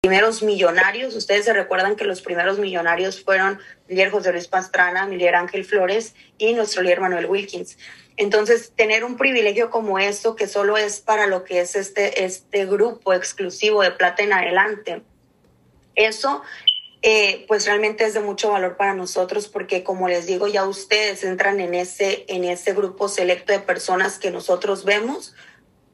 primeros millonarios. Ustedes se recuerdan que los primeros millonarios fueron líder José Luis Pastrana, líder Ángel Flores y nuestro líder Manuel Wilkins. Entonces, tener un privilegio como esto, que solo es para lo que es este, este grupo exclusivo de plata en adelante, eso eh, pues realmente es de mucho valor para nosotros porque como les digo, ya ustedes entran en ese, en ese grupo selecto de personas que nosotros vemos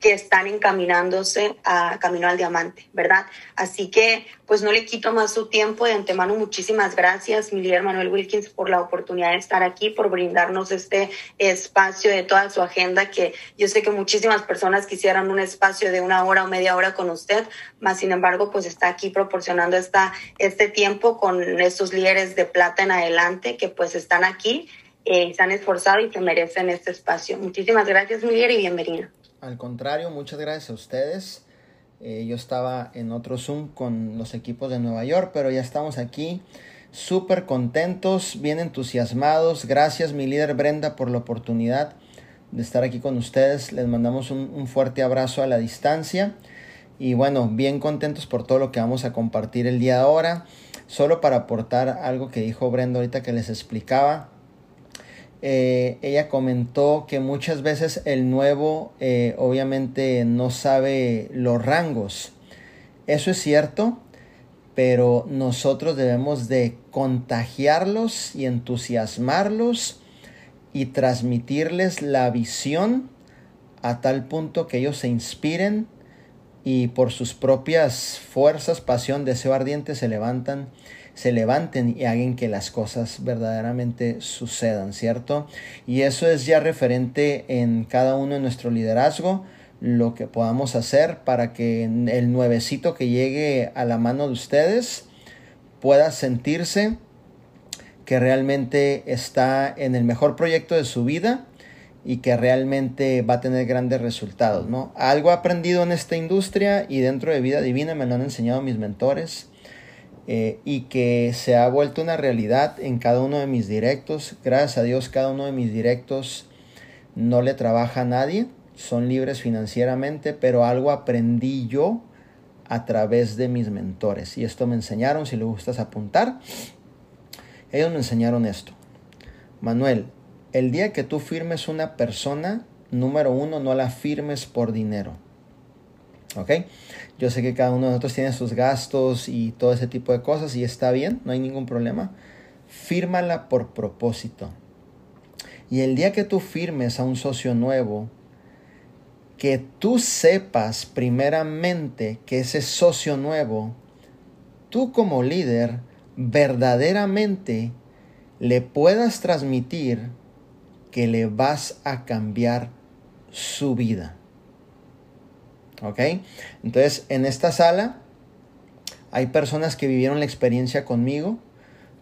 que están encaminándose a camino al diamante, ¿verdad? Así que pues no le quito más su tiempo. De antemano, muchísimas gracias, mi líder Manuel Wilkins, por la oportunidad de estar aquí, por brindarnos este espacio de toda su agenda, que yo sé que muchísimas personas quisieran un espacio de una hora o media hora con usted, más sin embargo, pues está aquí proporcionando esta, este tiempo con estos líderes de plata en adelante que pues están aquí. Eh, se han esforzado y se merecen este espacio. Muchísimas gracias, mi líder, y bienvenido. Al contrario, muchas gracias a ustedes. Eh, yo estaba en otro Zoom con los equipos de Nueva York, pero ya estamos aquí súper contentos, bien entusiasmados. Gracias mi líder Brenda por la oportunidad de estar aquí con ustedes. Les mandamos un, un fuerte abrazo a la distancia. Y bueno, bien contentos por todo lo que vamos a compartir el día de ahora. Solo para aportar algo que dijo Brenda ahorita que les explicaba. Eh, ella comentó que muchas veces el nuevo eh, obviamente no sabe los rangos. Eso es cierto, pero nosotros debemos de contagiarlos y entusiasmarlos y transmitirles la visión a tal punto que ellos se inspiren y por sus propias fuerzas, pasión, deseo ardiente se levantan se levanten y hagan que las cosas verdaderamente sucedan, ¿cierto? Y eso es ya referente en cada uno de nuestro liderazgo, lo que podamos hacer para que el nuevecito que llegue a la mano de ustedes pueda sentirse que realmente está en el mejor proyecto de su vida y que realmente va a tener grandes resultados, ¿no? Algo aprendido en esta industria y dentro de Vida Divina me lo han enseñado mis mentores eh, y que se ha vuelto una realidad en cada uno de mis directos. Gracias a Dios cada uno de mis directos no le trabaja a nadie, son libres financieramente, pero algo aprendí yo a través de mis mentores. Y esto me enseñaron, si le gustas apuntar, ellos me enseñaron esto. Manuel, el día que tú firmes una persona, número uno, no la firmes por dinero. ¿Ok? Yo sé que cada uno de nosotros tiene sus gastos y todo ese tipo de cosas y está bien, no hay ningún problema. Fírmala por propósito. Y el día que tú firmes a un socio nuevo, que tú sepas primeramente que ese socio nuevo, tú como líder, verdaderamente le puedas transmitir que le vas a cambiar su vida. ¿Ok? Entonces, en esta sala hay personas que vivieron la experiencia conmigo.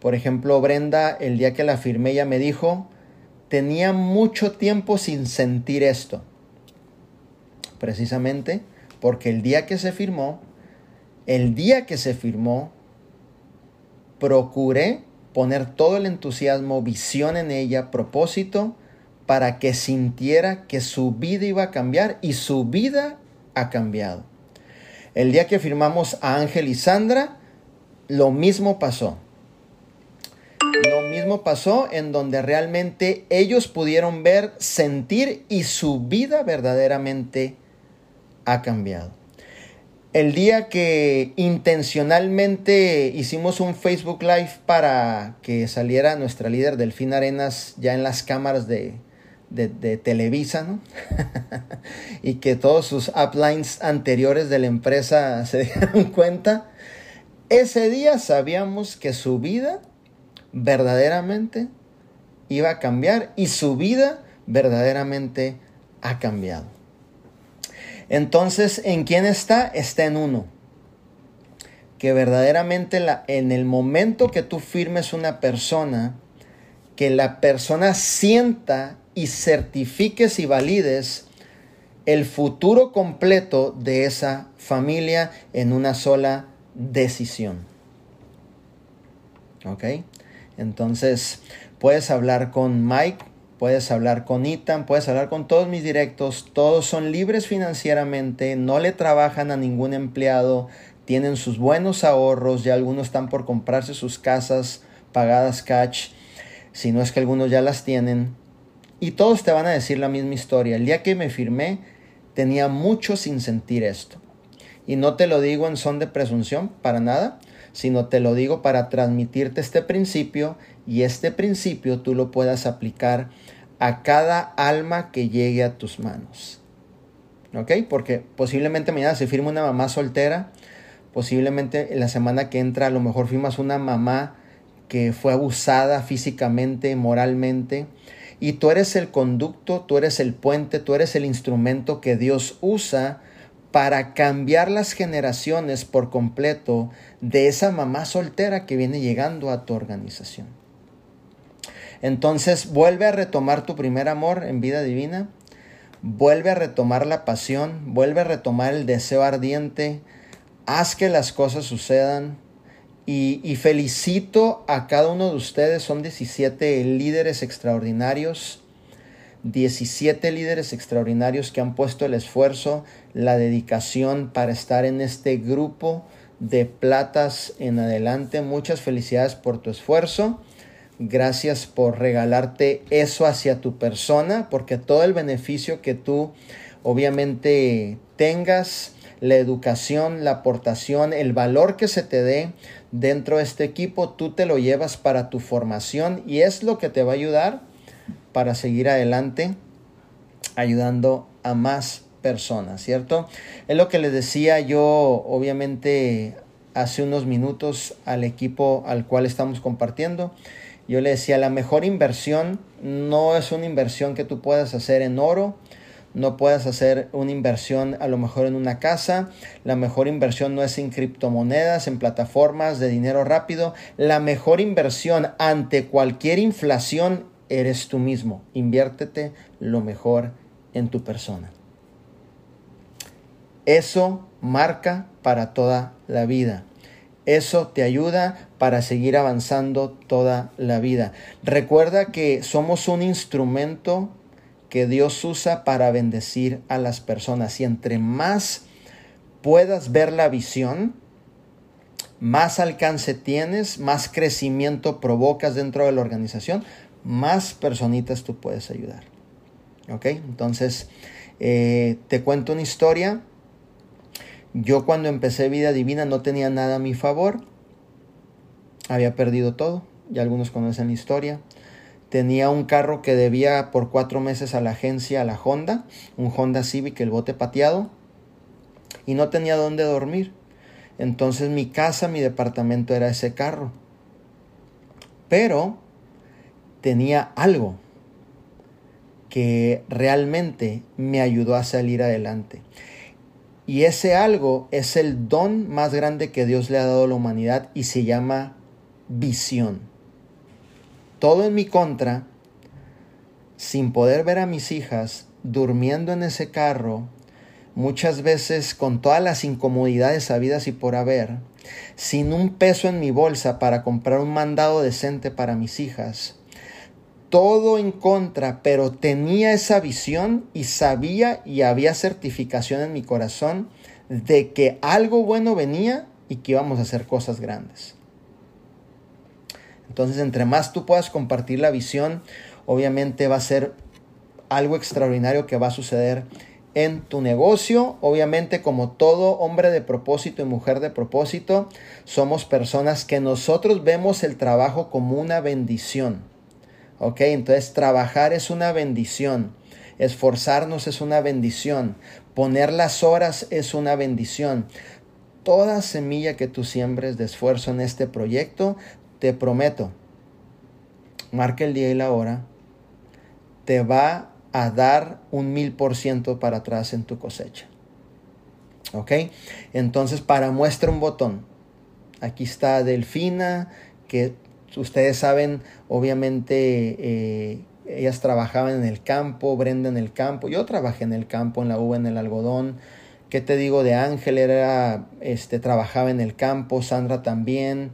Por ejemplo, Brenda, el día que la firmé, ella me dijo, tenía mucho tiempo sin sentir esto. Precisamente porque el día que se firmó, el día que se firmó, procuré poner todo el entusiasmo, visión en ella, propósito, para que sintiera que su vida iba a cambiar y su vida ha cambiado. El día que firmamos a Ángel y Sandra, lo mismo pasó. Lo mismo pasó en donde realmente ellos pudieron ver, sentir y su vida verdaderamente ha cambiado. El día que intencionalmente hicimos un Facebook Live para que saliera nuestra líder Delfín Arenas ya en las cámaras de, de, Televisa, ¿no? y que todos sus uplines anteriores de la empresa se dieron cuenta, ese día sabíamos que su vida verdaderamente iba a cambiar y su vida verdaderamente ha cambiado. Entonces, ¿en quién está? Está en uno. Que verdaderamente la, en el momento que tú firmes una persona, que la persona sienta y certifiques y valides el futuro completo de esa familia en una sola decisión. ¿Ok? Entonces, puedes hablar con Mike, puedes hablar con Ethan, puedes hablar con todos mis directos, todos son libres financieramente, no le trabajan a ningún empleado, tienen sus buenos ahorros, ya algunos están por comprarse sus casas pagadas catch, si no es que algunos ya las tienen. Y todos te van a decir la misma historia. El día que me firmé tenía mucho sin sentir esto. Y no te lo digo en son de presunción, para nada, sino te lo digo para transmitirte este principio y este principio tú lo puedas aplicar a cada alma que llegue a tus manos. ¿Ok? Porque posiblemente mañana se firma una mamá soltera, posiblemente en la semana que entra a lo mejor firmas una mamá que fue abusada físicamente, moralmente, y tú eres el conducto, tú eres el puente, tú eres el instrumento que Dios usa para cambiar las generaciones por completo de esa mamá soltera que viene llegando a tu organización. Entonces vuelve a retomar tu primer amor en vida divina, vuelve a retomar la pasión, vuelve a retomar el deseo ardiente, haz que las cosas sucedan y, felicito a cada uno de ustedes, son 17 líderes extraordinarios 17 líderes extraordinarios que han puesto el esfuerzo, la dedicación para estar en este grupo de platas en adelante. Muchas felicidades por tu esfuerzo. Gracias por regalarte eso hacia tu persona, porque todo el beneficio que tú obviamente tengas, la educación, la aportación, el valor que se te dé dentro de este equipo, tú te lo llevas para tu formación y es lo que te va a ayudar para seguir adelante ayudando a más personas, ¿cierto? Es lo que les decía yo, obviamente, hace unos minutos al equipo al cual estamos compartiendo. Yo le decía, la mejor inversión no es una inversión que tú puedas hacer en oro, no puedas hacer una inversión a lo mejor en una casa, la mejor inversión no es en criptomonedas, en plataformas de dinero rápido, la mejor inversión ante cualquier inflación eres tú mismo. Inviértete lo mejor en tu persona. Eso marca para toda la vida. Eso te ayuda para seguir avanzando toda la vida. Recuerda que somos un instrumento que Dios usa para bendecir a las personas. Y entre más puedas ver la visión, más alcance tienes, más crecimiento provocas dentro de la organización, más personitas tú puedes ayudar. ¿Ok? Entonces, eh, te cuento una historia. Yo cuando empecé vida divina no tenía nada a mi favor. Había perdido todo. Ya algunos conocen la historia. Tenía un carro que debía por cuatro meses a la agencia, a la Honda, un Honda Civic, el bote pateado, y no tenía dónde dormir. Entonces mi casa, mi departamento era ese carro. Pero tenía algo que realmente me ayudó a salir adelante. Y ese algo es el don más grande que Dios le ha dado a la humanidad y se llama visión. Todo en mi contra, sin poder ver a mis hijas durmiendo en ese carro, muchas veces con todas las incomodidades habidas y por haber, sin un peso en mi bolsa para comprar un mandado decente para mis hijas, todo en contra, pero tenía esa visión y sabía y había certificación en mi corazón de que algo bueno venía y que íbamos a hacer cosas grandes. Entonces, entre más tú puedas compartir la visión, obviamente va a ser algo extraordinario que va a suceder en tu negocio. Obviamente, como todo hombre de propósito y mujer de propósito, somos personas que nosotros vemos el trabajo como una bendición. ¿Ok? Entonces trabajar es una bendición. Esforzarnos es una bendición. Poner las horas es una bendición. Toda semilla que tú siembres de esfuerzo en este proyecto, te prometo, marca el día y la hora, te va a dar un mil por ciento para atrás en tu cosecha. ¿Ok? Entonces, para muestra un botón. Aquí está Delfina, que ustedes saben, obviamente, eh, ellas trabajaban en el campo, Brenda en el campo, yo trabajé en el campo, en la uva, en el algodón. ¿Qué te digo de Ángel? Era, este, trabajaba en el campo, Sandra también.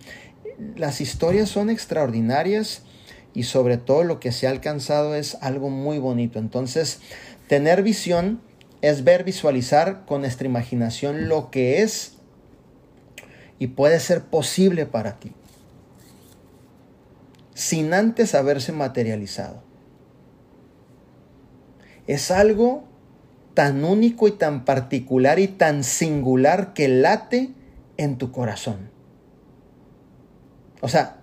Las historias son extraordinarias y sobre todo lo que se ha alcanzado es algo muy bonito. Entonces, tener visión es ver, visualizar con nuestra imaginación lo que es y puede ser posible para ti, sin antes haberse materializado. Es algo tan único y tan particular y tan singular que late en tu corazón. O sea,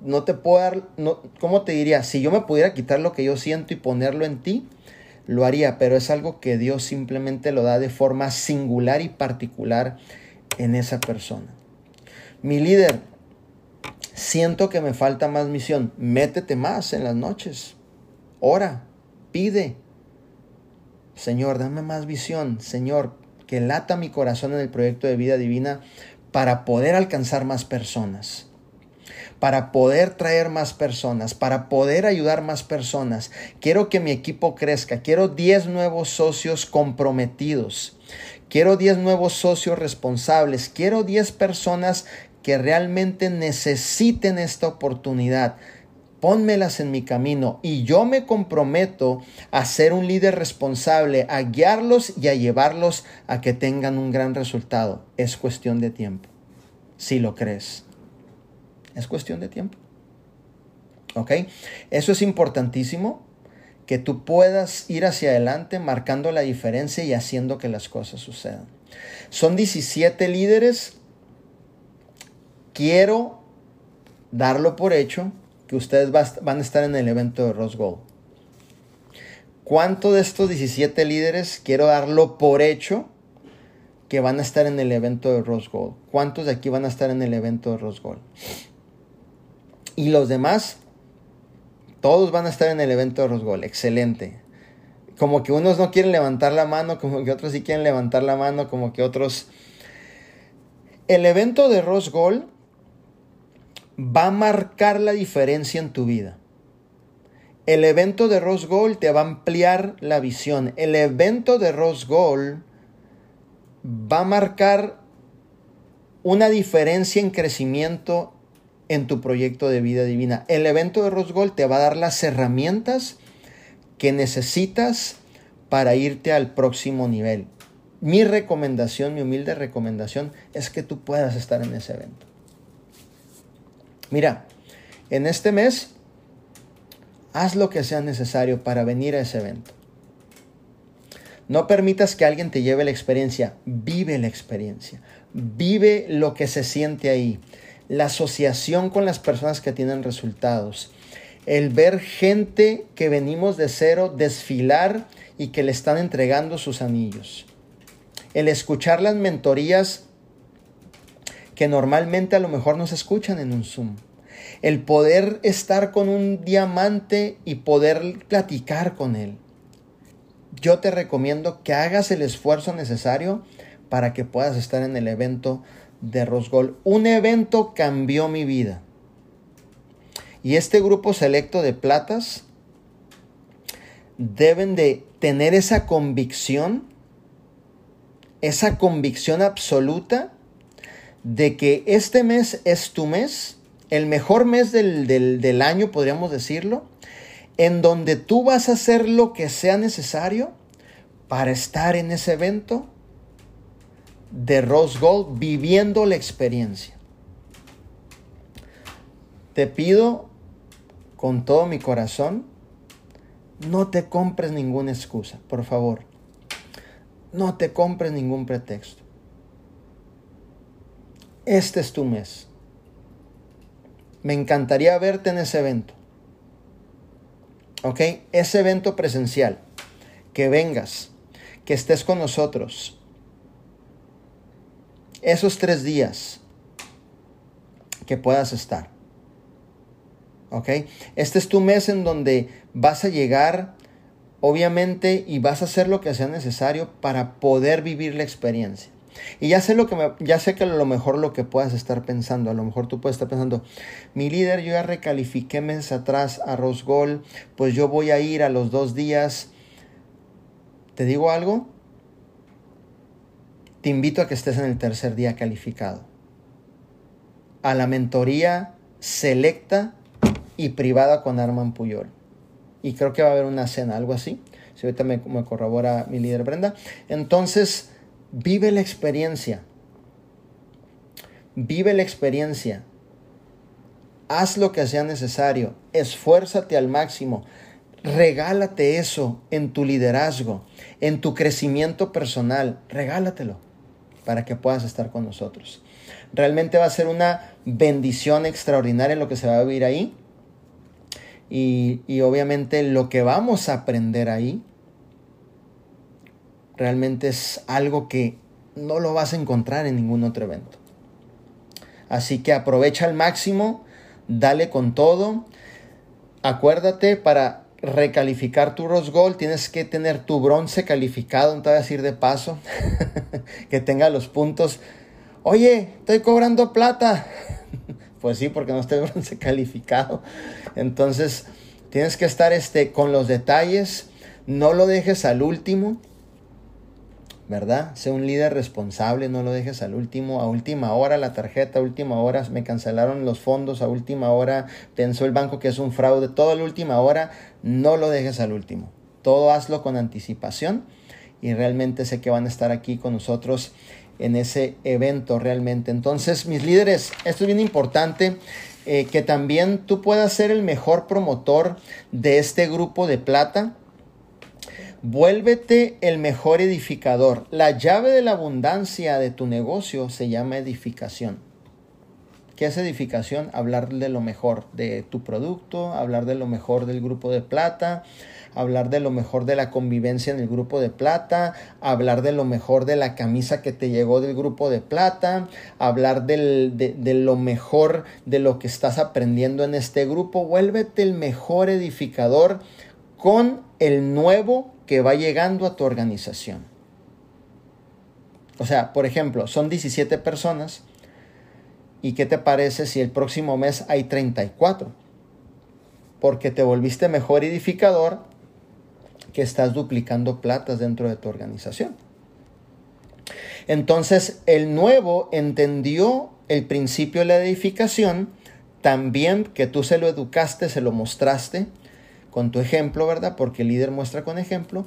no te puedo dar, no, ¿cómo te diría? Si yo me pudiera quitar lo que yo siento y ponerlo en ti, lo haría, pero es algo que Dios simplemente lo da de forma singular y particular en esa persona. Mi líder, siento que me falta más misión. Métete más en las noches. Ora, pide. Señor, dame más visión. Señor, que lata mi corazón en el proyecto de vida divina para poder alcanzar más personas para poder traer más personas, para poder ayudar más personas. Quiero que mi equipo crezca. Quiero 10 nuevos socios comprometidos. Quiero 10 nuevos socios responsables. Quiero 10 personas que realmente necesiten esta oportunidad. Pónmelas en mi camino y yo me comprometo a ser un líder responsable, a guiarlos y a llevarlos a que tengan un gran resultado. Es cuestión de tiempo, si lo crees. Es cuestión de tiempo. ¿Ok? Eso es importantísimo, que tú puedas ir hacia adelante marcando la diferencia y haciendo que las cosas sucedan. Son 17 líderes. Quiero darlo por hecho que ustedes van a estar en el evento de Rose Gold. ¿Cuánto de estos 17 líderes quiero darlo por hecho que van a estar en el evento de Rose Gold? ¿Cuántos de aquí van a estar en el evento de Rose Gold? Y los demás, todos van a estar en el evento de Rosgol. Excelente. Como que unos no quieren levantar la mano, como que otros sí quieren levantar la mano, como que otros... El evento de Rosgol va a marcar la diferencia en tu vida. El evento de Rose te va a ampliar la visión. El evento de Rose va a marcar una diferencia en crecimiento en tu proyecto de vida divina. El evento de Rose te va a dar las herramientas que necesitas para irte al próximo nivel. Mi recomendación, mi humilde recomendación es que tú puedas estar en ese evento. Mira, en este mes, haz lo que sea necesario para venir a ese evento. No permitas que alguien te lleve la experiencia, vive la experiencia, vive lo que se siente ahí la asociación con las personas que tienen resultados, el ver gente que venimos de cero desfilar y que le están entregando sus anillos, el escuchar las mentorías que normalmente a lo mejor no se escuchan en un Zoom, el poder estar con un diamante y poder platicar con él. Yo te recomiendo que hagas el esfuerzo necesario para que puedas estar en el evento de Rosgol. Un evento cambió mi vida. Y este grupo selecto de platas deben de tener esa convicción, esa convicción absoluta de que este mes es tu mes, el mejor mes del, del año, podríamos decirlo, en donde tú vas a hacer lo que sea necesario para estar en ese evento de Rose Gold viviendo la experiencia. Te pido con todo mi corazón, no te compres ninguna excusa, por favor. No te compres ningún pretexto. Este es tu mes. Me encantaría verte en ese evento. ¿Ok? Ese evento presencial. Que vengas, que estés con nosotros, esos tres días que puedas estar. ¿Ok? Este es tu mes en donde vas a llegar, obviamente, y vas a hacer lo que sea necesario para poder vivir la experiencia. Y ya sé lo que ya sé que a lo mejor lo que puedas estar pensando, a lo mejor tú puedes estar pensando, mi líder, yo ya recalifiqué meses atrás a Rosgol, pues yo voy a ir a los dos días. ¿Te digo algo? Te invito a que estés en el tercer día calificado. A la mentoría selecta y privada con Arman Puyol. Y creo que va a haber una cena, algo así. Si ahorita me, me corrobora mi líder Brenda. Entonces, vive la experiencia. vive la experiencia, haz lo que sea necesario, esfuérzate al máximo, regálate eso en tu liderazgo, en tu crecimiento personal, regálatelo para que puedas estar con nosotros. Realmente va a ser una bendición extraordinaria lo que se va a vivir ahí. Y, y obviamente lo que vamos a aprender ahí realmente es algo que no lo vas a encontrar en ningún otro evento. Así que aprovecha al máximo, dale con todo. Acuérdate para recalificar tu Rose Gold tienes que tener tu bronce calificado, no te voy a decir de paso, que tenga los puntos. Oye, estoy cobrando plata. pues sí, porque no estoy bronce calificado. Entonces, tienes que estar este, con los detalles. No lo dejes al último. ¿Verdad? Sé un líder responsable, no lo dejes al último, a última hora la tarjeta, a última hora me cancelaron los fondos, a última hora pensó el banco que es un fraude, todo a la última hora, no lo dejes al último. Todo hazlo con anticipación y realmente sé que van a estar aquí con nosotros en ese evento realmente. Entonces, mis líderes, esto es bien importante. Eh, que también tú puedas ser el mejor promotor de este grupo de plata Vuélvete el mejor edificador. La llave de la abundancia de tu negocio se llama edificación. ¿Qué es edificación? Hablar de lo mejor de tu producto, hablar de lo mejor del grupo de plata, hablar de lo mejor de la convivencia en el grupo de plata, hablar de lo mejor de la camisa que te llegó del grupo de plata, hablar de, de, lo mejor de lo que estás aprendiendo en este grupo. Vuélvete el mejor edificador con el nuevo que va llegando a tu organización. O sea, por ejemplo, son 17 personas. ¿Y qué te parece si el próximo mes hay 34? Porque te volviste mejor edificador que estás duplicando platas dentro de tu organización. Entonces, el nuevo entendió el principio de la edificación, también que tú se lo educaste, se lo mostraste, con tu ejemplo, ¿verdad? Porque el líder muestra con ejemplo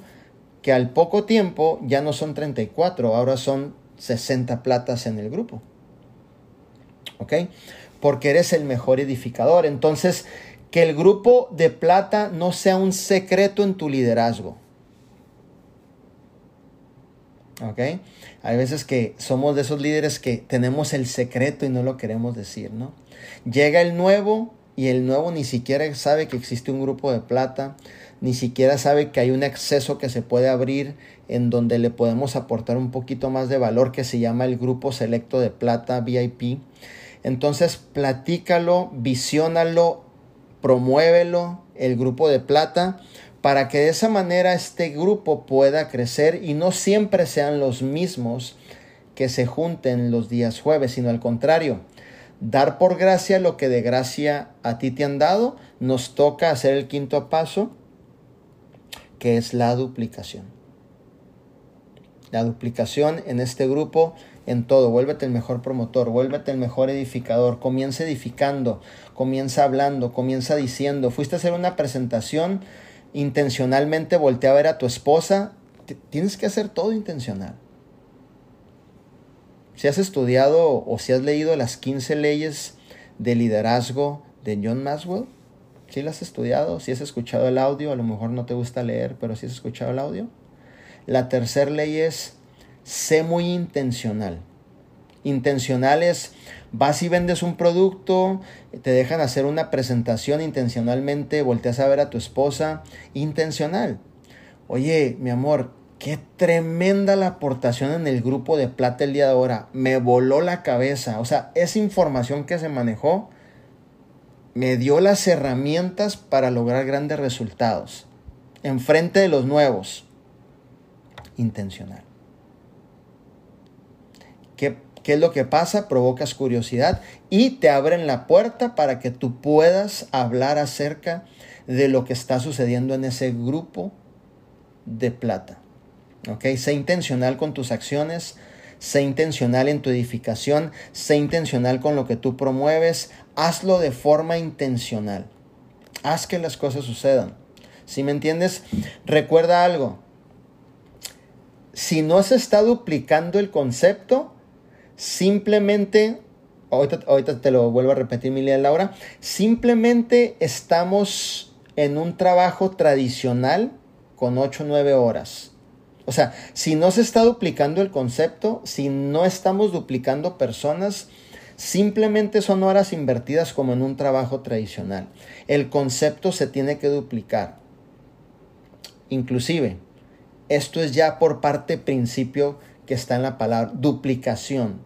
que al poco tiempo ya no son 34, ahora son 60 platas en el grupo. ¿Ok? Porque eres el mejor edificador. Entonces, que el grupo de plata no sea un secreto en tu liderazgo. ¿Ok? Hay veces que somos de esos líderes que tenemos el secreto y no lo queremos decir, ¿no? Llega el nuevo y el nuevo ni siquiera sabe que existe un grupo de plata, ni siquiera sabe que hay un acceso que se puede abrir en donde le podemos aportar un poquito más de valor que se llama el grupo selecto de plata VIP. Entonces platícalo, visiónalo, promuévelo, el grupo de plata, para que de esa manera este grupo pueda crecer y no siempre sean los mismos que se junten los días jueves, sino al contrario, dar por gracia lo que de gracia a ti te han dado, nos toca hacer el quinto paso, que es la duplicación. La duplicación en este grupo, en todo, vuélvete el mejor promotor, vuélvete el mejor edificador, comienza edificando, comienza hablando, comienza diciendo, fuiste a hacer una presentación, intencionalmente voltea a ver a tu esposa, tienes que hacer todo intencional. Si has estudiado o si has leído las 15 leyes de liderazgo de John Maxwell, si las has estudiado, si has escuchado el audio, a lo mejor no te gusta leer, pero si has escuchado el audio. La tercera ley es, sé muy intencional. Intencional es, vas y vendes un producto, te dejan hacer una presentación intencionalmente, volteas a ver a tu esposa, intencional. Oye, mi amor, Qué tremenda la aportación en el grupo de plata el día de ahora. Me voló la cabeza. O sea, esa información que se manejó me dio las herramientas para lograr grandes resultados. Enfrente de los nuevos. Intencional. ¿Qué, ¿Qué es lo que pasa? Provocas curiosidad y te abren la puerta para que tú puedas hablar acerca de lo que está sucediendo en ese grupo de plata. ¿Ok? Sé intencional con tus acciones, sé intencional en tu edificación, sé intencional con lo que tú promueves, hazlo de forma intencional. Haz que las cosas sucedan. Si me entiendes, recuerda algo. Si no se está duplicando el concepto, simplemente ahorita, ahorita te lo vuelvo a repetir, Milia Laura, simplemente estamos en un trabajo tradicional con 8 o 9 horas. O sea, si no se está duplicando el concepto, si no estamos duplicando personas, simplemente son horas invertidas como en un trabajo tradicional. El concepto se tiene que duplicar. Inclusive, esto es ya por parte principio que está en la palabra duplicación,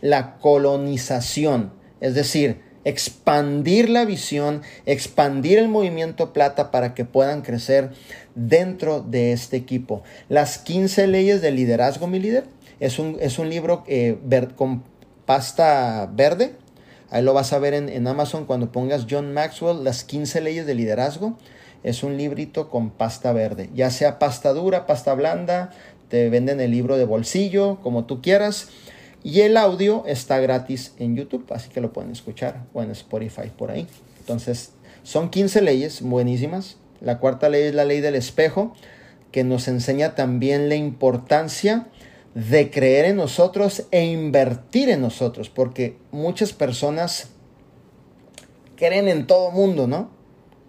la colonización, es decir, expandir la visión, expandir el movimiento plata para que puedan crecer dentro de este equipo. Las 15 leyes del liderazgo, mi líder, es un, es un libro eh, con pasta verde. Ahí lo vas a ver en, en Amazon cuando pongas John Maxwell, las 15 leyes del liderazgo es un librito con pasta verde, ya sea pasta dura, pasta blanda, te venden el libro de bolsillo, como tú quieras. Y el audio está gratis en YouTube, así que lo pueden escuchar o en Spotify por ahí. Entonces, son 15 leyes buenísimas. La cuarta ley es la ley del espejo, que nos enseña también la importancia de creer en nosotros e invertir en nosotros, porque muchas personas creen en todo mundo, ¿no?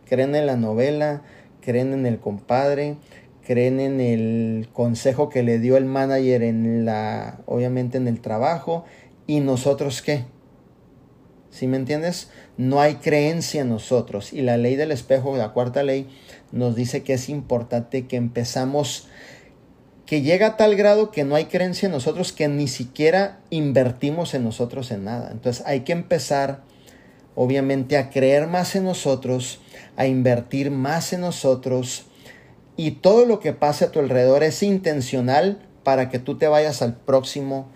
Creen en la novela, creen en el compadre, creen en el consejo que le dio el manager en la, obviamente en el trabajo, y nosotros qué. ¿Sí me entiendes? No hay creencia en nosotros. Y la ley del espejo, la cuarta ley, nos dice que es importante que empezamos, que llega a tal grado que no hay creencia en nosotros, que ni siquiera invertimos en nosotros en nada. Entonces hay que empezar, obviamente, a creer más en nosotros, a invertir más en nosotros, y todo lo que pase a tu alrededor es intencional para que tú te vayas al próximo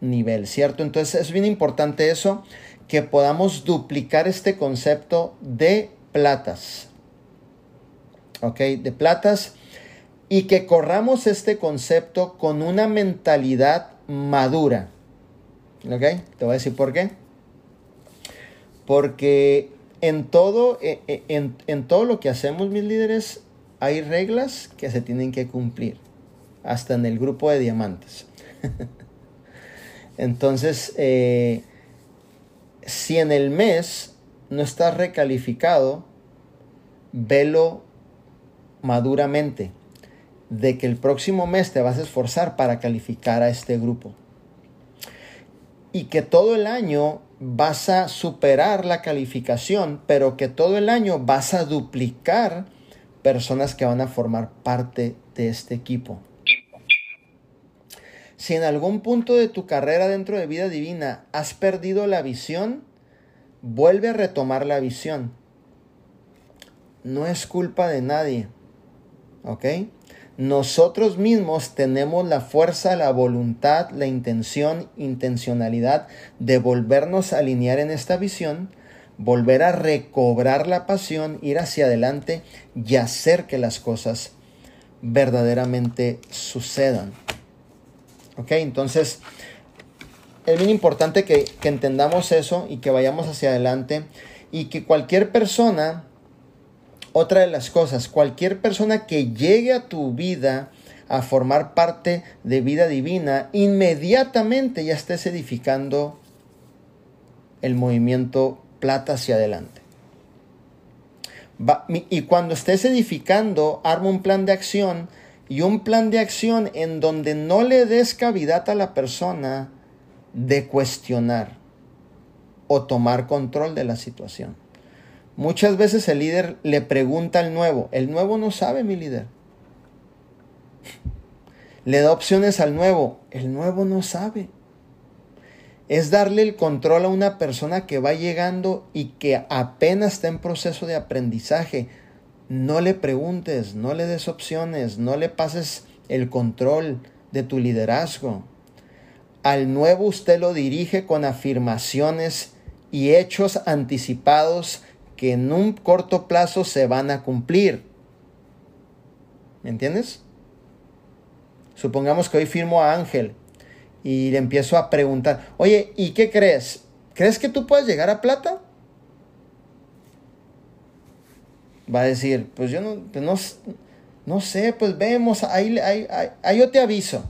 nivel, ¿cierto? Entonces es bien importante eso, que podamos duplicar este concepto de platas, ¿ok? De platas y que corramos este concepto con una mentalidad madura, ¿ok? Te voy a decir por qué. Porque en todo, eh, eh, en, en todo lo que hacemos, mis líderes, hay reglas que se tienen que cumplir, hasta en el grupo de diamantes. Entonces, eh, si en el mes no estás recalificado, velo maduramente de que el próximo mes te vas a esforzar para calificar a este grupo. Y que todo el año vas a superar la calificación, pero que todo el año vas a duplicar personas que van a formar parte de este equipo. Si en algún punto de tu carrera dentro de vida divina has perdido la visión, vuelve a retomar la visión. No es culpa de nadie. ¿Ok? Nosotros mismos tenemos la fuerza, la voluntad, la intención, intencionalidad de volvernos a alinear en esta visión volver a recobrar la pasión, ir hacia adelante y hacer que las cosas verdaderamente sucedan. ¿Ok? Entonces, es bien importante que, que entendamos eso y que vayamos hacia adelante y que cualquier persona, otra de las cosas, cualquier persona que llegue a tu vida, a formar parte de vida divina, inmediatamente ya estés edificando el movimiento plata hacia adelante. y cuando estés edificando, arma un plan de acción y un plan de acción en donde no le des cavidad a la persona de cuestionar o tomar control de la situación. Muchas veces el líder le pregunta al nuevo, el nuevo no sabe mi líder. Le da opciones al nuevo, el nuevo no sabe es darle el control a una persona que va llegando y que apenas está en proceso de aprendizaje. No le preguntes, no le des opciones, no le pases el control de tu liderazgo. Al nuevo usted lo dirige con afirmaciones y hechos anticipados que en un corto plazo se van a cumplir. ¿Me entiendes? Supongamos que hoy firmo a Ángel y le empiezo a preguntar, oye, ¿y qué crees? ¿Crees que tú puedes llegar a plata? Va a decir, pues yo no, pues no, no sé, pues vemos, ahí, ahí, ahí, yo te aviso.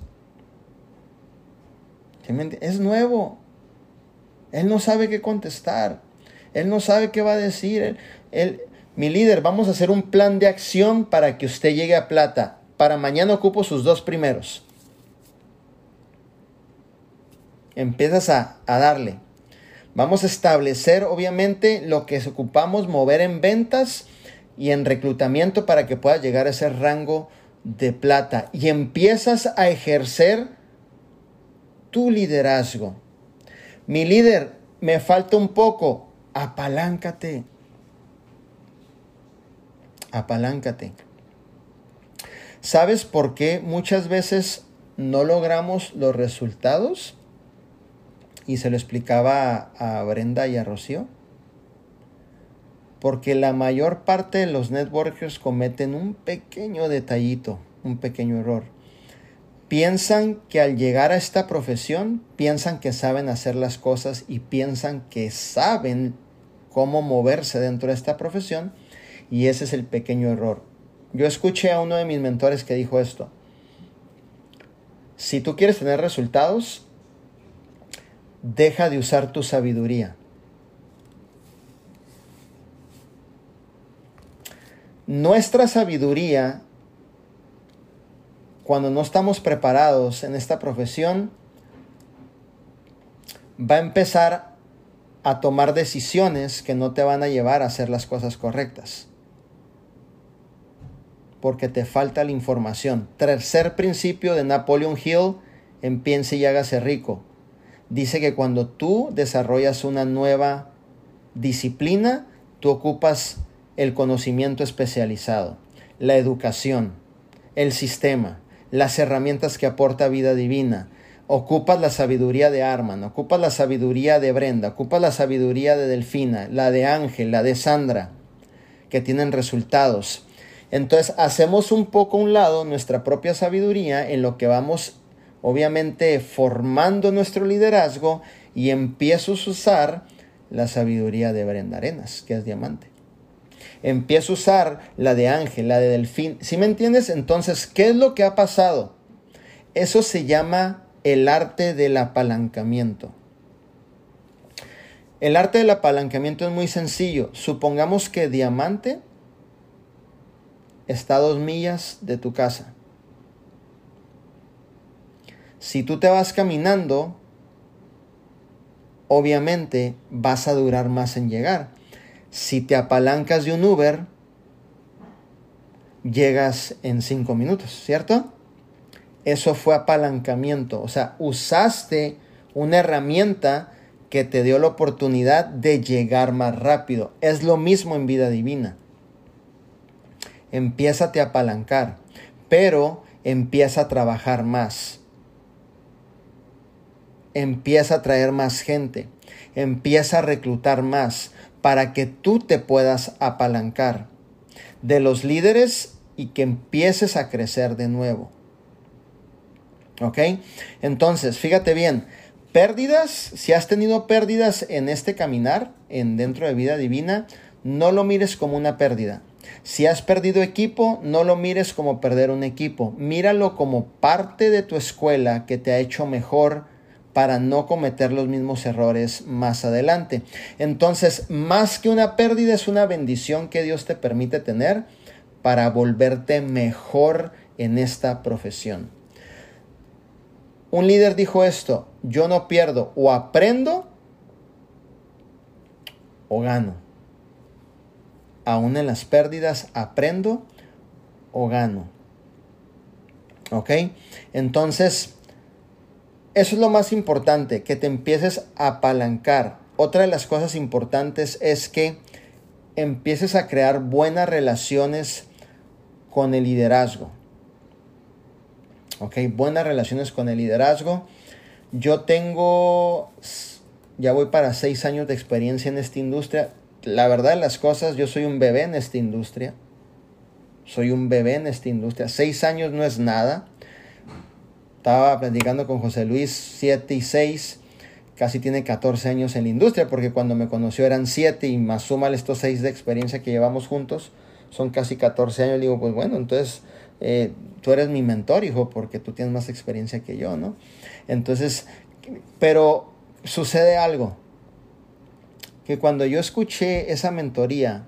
Es nuevo. Él no sabe qué contestar. Él no sabe qué va a decir. Él, mi líder, vamos a hacer un plan de acción para que usted llegue a plata. Para mañana ocupo sus dos primeros. Empiezas a, a darle. Vamos a establecer, obviamente, lo que ocupamos mover en ventas y en reclutamiento para que puedas llegar a ese rango de plata. Y empiezas a ejercer tu liderazgo. Mi líder, me falta un poco. Apaláncate. Apaláncate. ¿Sabes por qué muchas veces no logramos los resultados? Y se lo explicaba a Brenda y a Rocío. Porque la mayor parte de los networkers cometen un pequeño detallito, un pequeño error. Piensan que al llegar a esta profesión, piensan que saben hacer las cosas y piensan que saben cómo moverse dentro de esta profesión y ese es el pequeño error. Yo escuché a uno de mis mentores que dijo esto. Si tú quieres tener resultados, deja de usar tu sabiduría. Nuestra sabiduría, cuando no estamos preparados en esta profesión, va a empezar a tomar decisiones que no te van a llevar a hacer las cosas correctas. Porque te falta la información. Tercer principio de Napoleon Hill en y hágase rico. Dice que cuando tú desarrollas una nueva disciplina, tú ocupas el conocimiento especializado, la educación, el sistema, las herramientas que aporta vida divina. Ocupas la sabiduría de Arman, ocupas la sabiduría de Brenda, ocupas la sabiduría de Delfina, la de Ángel, la de Sandra, que tienen resultados. Entonces hacemos un poco a un lado nuestra propia sabiduría en lo que vamos obviamente formando nuestro liderazgo y empiezo a usar la sabiduría de Brenda Arenas, que es diamante empiezo a usar la de ángel, la de delfín. ¿Sí me entiendes? Entonces, ¿qué es lo que ha pasado? Eso se llama el arte del apalancamiento. El arte del apalancamiento es muy sencillo. Supongamos que diamante está a dos millas de tu casa. Si tú te vas caminando, obviamente vas a durar más en llegar si te apalancas de un Uber, llegas en cinco minutos, ¿cierto? Eso fue apalancamiento, o sea, usaste una herramienta que te dio la oportunidad de llegar más rápido. Es lo mismo en vida divina. Empieza a apalancar, pero empieza a trabajar más. Empieza a traer más gente. Empieza a reclutar más para que tú te puedas apalancar de los líderes y que empieces a crecer de nuevo. ¿Ok? Entonces, fíjate bien, pérdidas, si has tenido pérdidas en este caminar, en dentro de vida divina, no lo mires como una pérdida. Si has perdido equipo, no lo mires como perder un equipo. Míralo como parte de tu escuela que te ha hecho mejor, para no cometer los mismos errores más adelante. Entonces, más que una pérdida, es una bendición que Dios te permite tener para volverte mejor en esta profesión. Un líder dijo esto, yo no pierdo, o aprendo o gano. Aún en las pérdidas aprendo o gano. ¿Ok? Entonces, eso es lo más importante, que te empieces a apalancar. Otra de las cosas importantes es que empieces a crear buenas relaciones con el liderazgo. Ok, buenas relaciones con el liderazgo. Yo tengo, ya voy para seis años de experiencia en esta industria. La verdad de las cosas, yo soy un bebé en esta industria. Soy un bebé en esta industria. Seis años no es nada. Estaba platicando con José Luis, 7 y 6, casi tiene 14 años en la industria, porque cuando me conoció eran 7 y más súmale estos 6 de experiencia que llevamos juntos, son casi 14 años. Le digo, pues bueno, entonces eh, tú eres mi mentor, hijo, porque tú tienes más experiencia que yo, ¿no? Entonces, pero sucede algo. que cuando yo escuché esa mentoría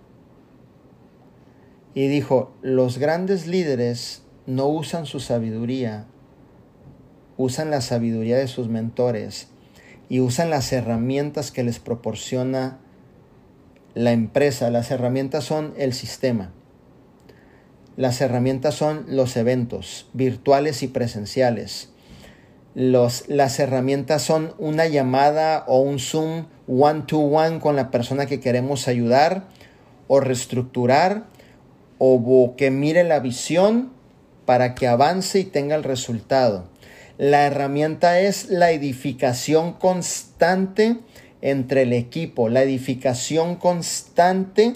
y dijo, los grandes líderes no usan su sabiduría, usan la sabiduría de sus mentores y usan las herramientas que les proporciona la empresa. Las herramientas son el sistema. Las herramientas son los eventos virtuales y presenciales. Los, las herramientas son una llamada o un Zoom one-to-one con la persona que queremos ayudar o reestructurar o que mire la visión para que avance y tenga el resultado. La herramienta es la edificación constante entre el equipo, la edificación constante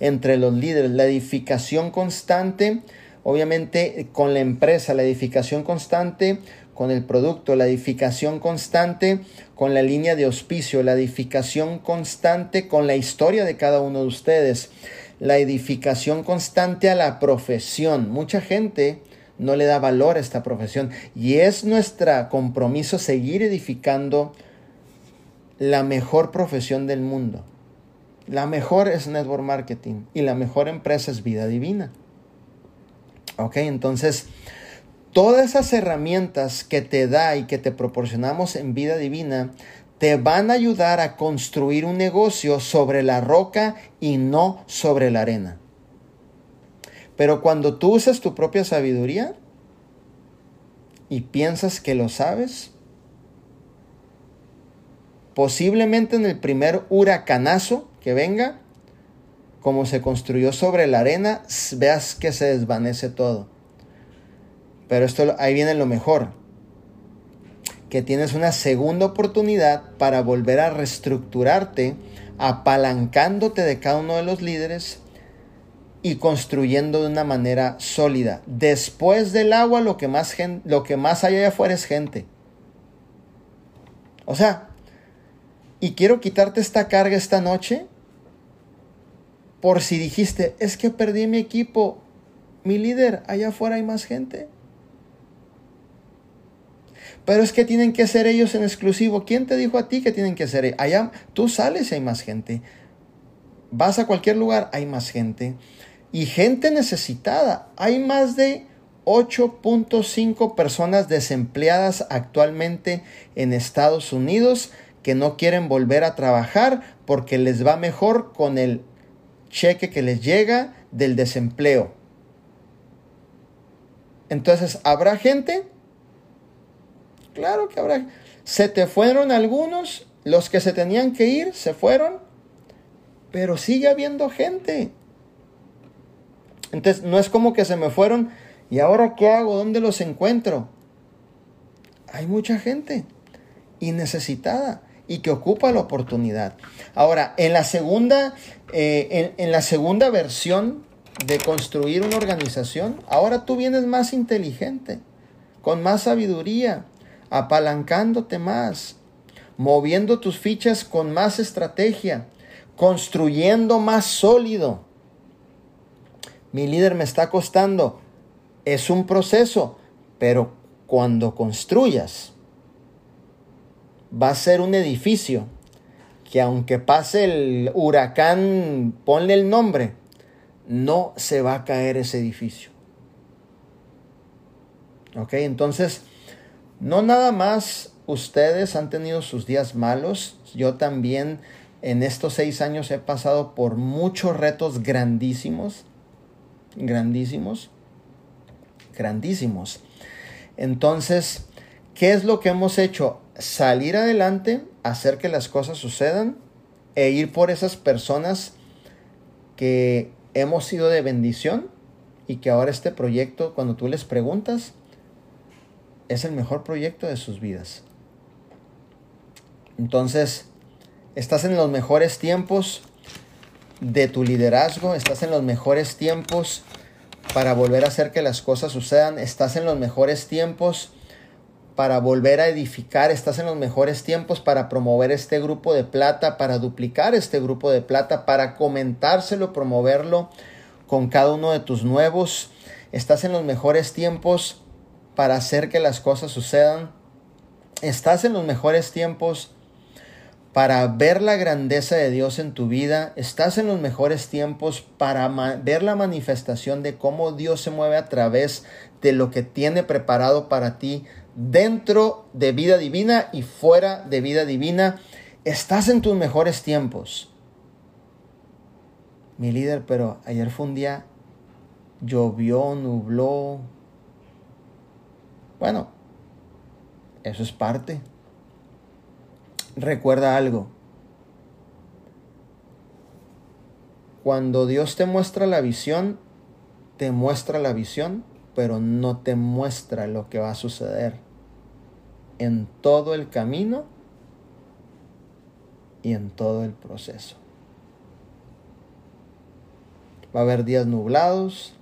entre los líderes, la edificación constante, obviamente con la empresa, la edificación constante con el producto, la edificación constante con la línea de auspicio, la edificación constante con la historia de cada uno de ustedes, la edificación constante a la profesión. Mucha gente no le da valor a esta profesión y es nuestro compromiso seguir edificando la mejor profesión del mundo. La mejor es network marketing y la mejor empresa es vida divina. Ok, entonces todas esas herramientas que te da y que te proporcionamos en vida divina te van a ayudar a construir un negocio sobre la roca y no sobre la arena. Pero cuando tú usas tu propia sabiduría y piensas que lo sabes, posiblemente en el primer huracanazo que venga, como se construyó sobre la arena, veas que se desvanece todo. Pero esto ahí viene lo mejor, que tienes una segunda oportunidad para volver a reestructurarte, apalancándote de cada uno de los líderes y construyendo de una manera sólida. Después del agua lo que más, lo que más hay allá afuera es gente. O sea, y quiero quitarte esta carga esta noche por si dijiste, es que perdí mi equipo, mi líder, allá afuera hay más gente. Pero es que tienen que ser ellos en exclusivo. ¿Quién te dijo a ti que tienen que ser? Allá tú sales y hay más gente. Vas a cualquier lugar, hay más gente. Y gente necesitada. Hay más de 8.5 personas desempleadas actualmente en Estados Unidos que no quieren volver a trabajar porque les va mejor con el cheque que les llega del desempleo. Entonces, ¿habrá gente? Claro que habrá. Se te fueron algunos, los que se tenían que ir se fueron, pero sigue habiendo gente. Entonces, no es como que se me fueron y ahora qué hago, dónde los encuentro. Hay mucha gente y necesitada y que ocupa la oportunidad. Ahora, en la segunda, eh, en, la segunda versión de construir una organización, ahora tú vienes más inteligente, con más sabiduría, apalancándote más, moviendo tus fichas con más estrategia, construyendo más sólido. Mi líder me está costando. Es un proceso, pero cuando construyas, va a ser un edificio que aunque pase el huracán, ponle el nombre, no se va a caer ese edificio. Ok, entonces, no nada más ustedes han tenido sus días malos, yo también en estos seis años he pasado por muchos retos grandísimos, grandísimos, grandísimos. Entonces, ¿qué es lo que hemos hecho? salir adelante, hacer que las cosas sucedan e ir por esas personas que hemos sido de bendición y que ahora este proyecto, cuando tú les preguntas, es el mejor proyecto de sus vidas. Entonces, estás en los mejores tiempos de tu liderazgo, estás en los mejores tiempos para volver a hacer que las cosas sucedan, estás en los mejores tiempos para volver a edificar, estás en los mejores tiempos para promover este grupo de plata, para duplicar este grupo de plata, para comentárselo, promoverlo con cada uno de tus nuevos. Estás en los mejores tiempos para hacer que las cosas sucedan. Estás en los mejores tiempos para ver la grandeza de Dios en tu vida, estás en los mejores tiempos para ver la manifestación de cómo Dios se mueve a través de lo que tiene preparado para ti dentro de vida divina y fuera de vida divina. Estás en tus mejores tiempos. Mi líder, pero ayer fue un día, llovió, nubló. Bueno, eso es parte. Recuerda algo. Cuando Dios te muestra la visión, te muestra la visión, pero no te muestra lo que va a suceder en todo el camino y en todo el proceso. Va a haber días nublados,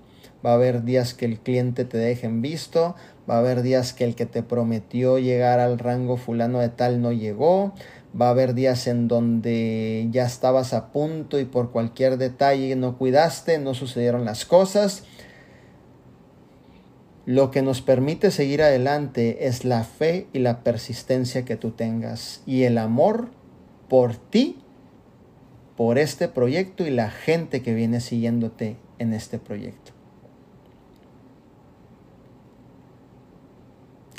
va a haber días que el cliente te deje en visto, va a haber días que el que te prometió llegar al rango fulano de tal no llegó, va a haber días en donde ya estabas a punto y por cualquier detalle no cuidaste, no sucedieron las cosas. Lo que nos permite seguir adelante es la fe y la persistencia que tú tengas y el amor por ti, por este proyecto y la gente que viene siguiéndote en este proyecto.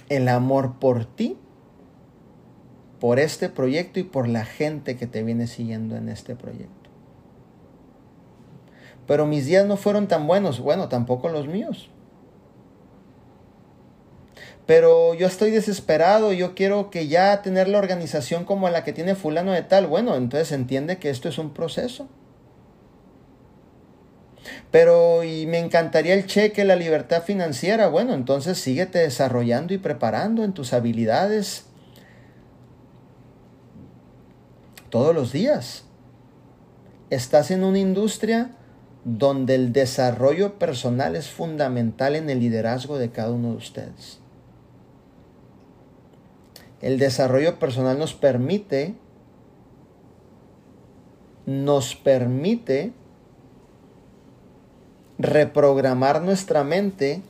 El amor por ti, por este proyecto y por la gente que te viene siguiendo en este proyecto. Pero mis días no fueron tan buenos, bueno, tampoco los míos pero yo estoy desesperado, yo quiero que ya tener la organización como la que tiene fulano de tal. Bueno, entonces entiende que esto es un proceso. Pero y me encantaría el cheque, la libertad financiera. Bueno, entonces síguete desarrollando y preparando en tus habilidades todos los días. Estás en una industria donde el desarrollo personal es fundamental en el liderazgo de cada uno de ustedes. El desarrollo personal nos permite, nos permite reprogramar nuestra mente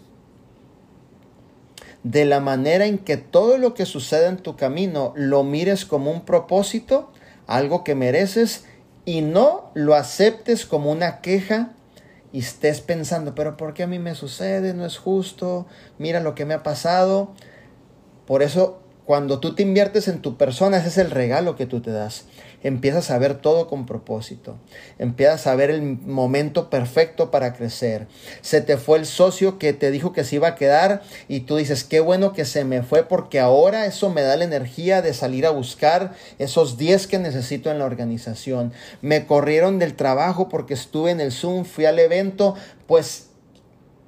de la manera en que todo lo que sucede en tu camino lo mires como un propósito, algo que mereces, y no lo aceptes como una queja y estés pensando, pero ¿por qué a mí me sucede? No es justo, mira lo que me ha pasado. Por eso cuando tú te inviertes en tu persona, ese es el regalo que tú te das. Empiezas a ver todo con propósito. Empiezas a ver el momento perfecto para crecer. Se te fue el socio que te dijo que se iba a quedar y tú dices, qué bueno que se me fue porque ahora eso me da la energía de salir a buscar esos 10 que necesito en la organización. Me corrieron del trabajo porque estuve en el Zoom, fui al evento, pues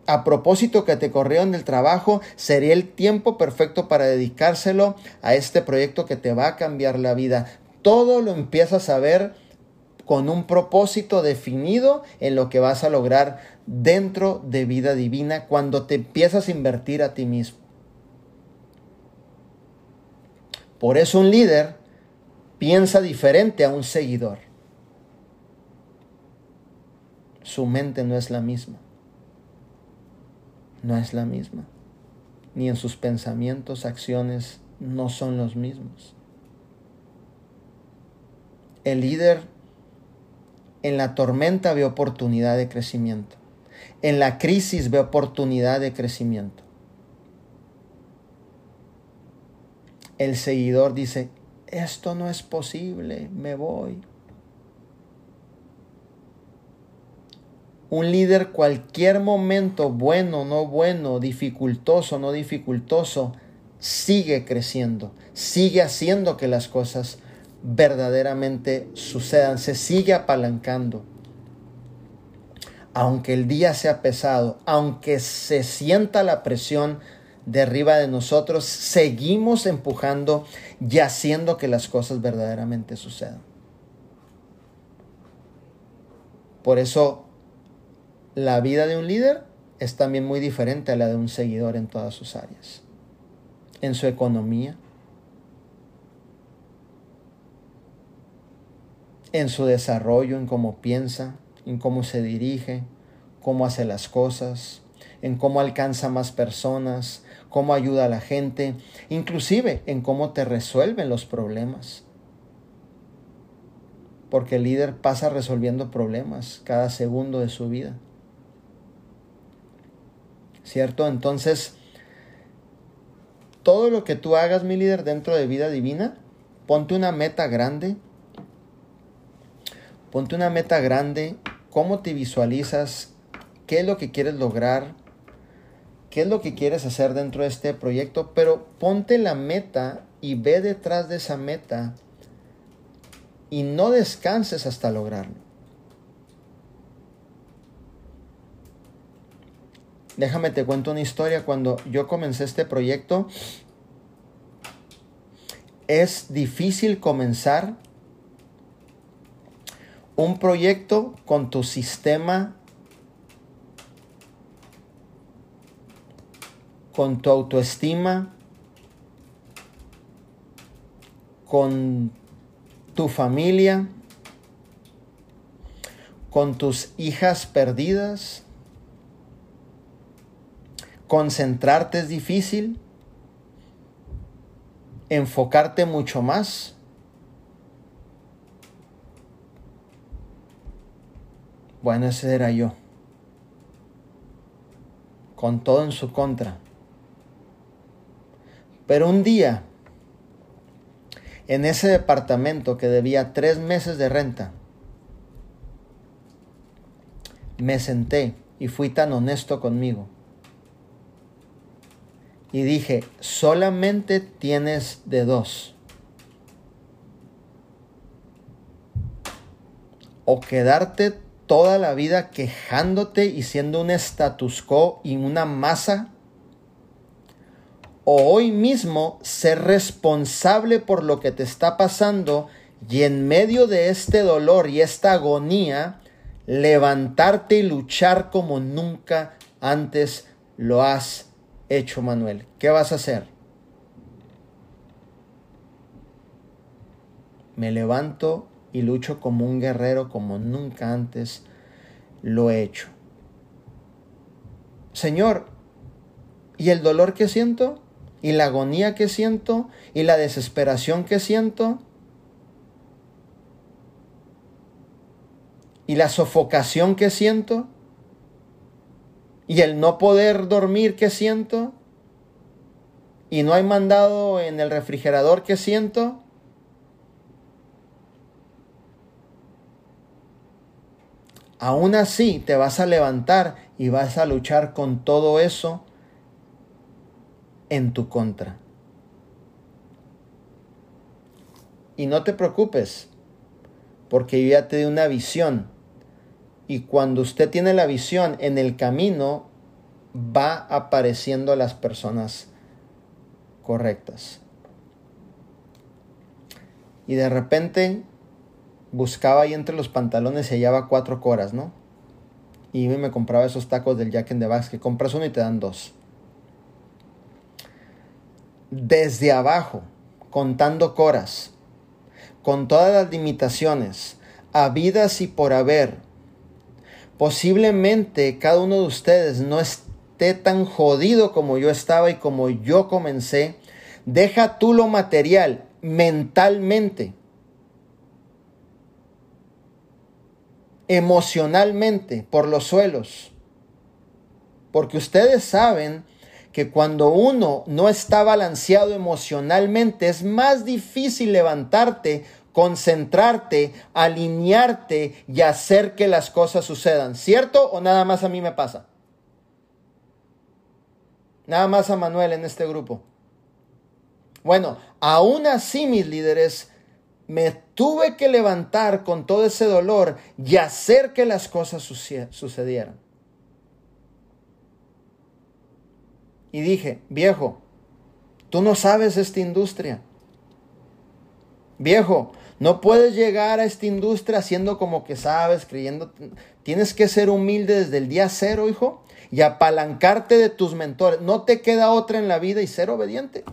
a propósito que te corrieron del trabajo, sería el tiempo perfecto para dedicárselo a este proyecto que te va a cambiar la vida. Todo lo empiezas a ver con un propósito definido en lo que vas a lograr dentro de vida divina cuando te empiezas a invertir a ti mismo. Por eso un líder piensa diferente a un seguidor. Su mente no es la misma no es la misma. Ni en sus pensamientos, acciones no son los mismos. El líder en la tormenta ve oportunidad de crecimiento. En la crisis ve oportunidad de crecimiento. El seguidor dice, esto no es posible, me voy. Un líder cualquier momento, bueno, no bueno, dificultoso, no dificultoso, sigue creciendo, sigue haciendo que las cosas verdaderamente sucedan, se sigue apalancando. Aunque el día sea pesado, aunque se sienta la presión de arriba de nosotros, seguimos empujando y haciendo que las cosas verdaderamente sucedan. Por eso la vida de un líder es también muy diferente a la de un seguidor en todas sus áreas. En su economía, en su desarrollo, en cómo piensa, en cómo se dirige, cómo hace las cosas, en cómo alcanza más personas, cómo ayuda a la gente, inclusive en cómo te resuelven los problemas. porque el líder pasa resolviendo problemas cada segundo de su vida. ¿Cierto? Entonces, todo lo que tú hagas, mi líder, dentro de vida divina, ponte una meta grande. Ponte una meta grande. ¿Cómo te visualizas? ¿Qué es lo que quieres lograr? ¿Qué es lo que quieres hacer dentro de este proyecto? Pero ponte la meta y ve detrás de esa meta y no descanses hasta lograrlo. Déjame te cuento una historia. Cuando yo comencé este proyecto, es difícil comenzar un proyecto con tu sistema, con tu autoestima, con tu familia, con tus hijas perdidas. Concentrarte es difícil. Enfocarte mucho más. Bueno, ese era yo. Con todo en su contra. Pero un día en ese departamento que debía tres meses de renta, me senté y fui tan honesto conmigo. Y dije, solamente tienes de dos. O quedarte toda la vida quejándote y siendo un status quo y una masa o hoy mismo ser responsable por lo que te está pasando y en medio de este dolor y esta agonía, levantarte y luchar como nunca antes lo has hecho, Manuel. ¿Qué vas a hacer? Me levanto y lucho como un guerrero como nunca antes lo he hecho. Señor, ¿y el dolor que siento? y la agonía que siento y la desesperación que siento y la sofocación que siento y el no poder dormir que siento y no hay mandado en el refrigerador que siento. Aún así te vas a levantar y vas a luchar con todo eso en tu contra. Y no te preocupes, porque yo ya te di una visión. Y cuando usted tiene la visión en el camino, va apareciendo las personas correctas. Y de repente buscaba ahí entre los pantalones y hallaba cuatro coras, ¿no? Y me compraba esos tacos del Jack in the Box que compras uno y te dan dos desde abajo, contando coras, con todas las limitaciones, habidas y por haber. Posiblemente cada uno de ustedes no esté tan jodido como yo estaba y como yo comencé. Deja tú lo material, mentalmente, emocionalmente, por los suelos. Porque ustedes saben que cuando uno no está balanceado emocionalmente es más difícil levantarte, concentrarte, alinearte y hacer que las cosas sucedan. ¿Cierto o nada más a mí me pasa? Nada más a Manuel en este grupo. Bueno, aún así mis líderes, me tuve que levantar con todo ese dolor y hacer que las cosas sucedieran. y dije, viejo, tú no sabes esta industria. Viejo, no puedes llegar a esta industria haciendo como que sabes, creyendo. Tienes que ser humilde desde el día cero, hijo, y apalancarte de tus mentores. No te queda otra en la vida y ser obediente.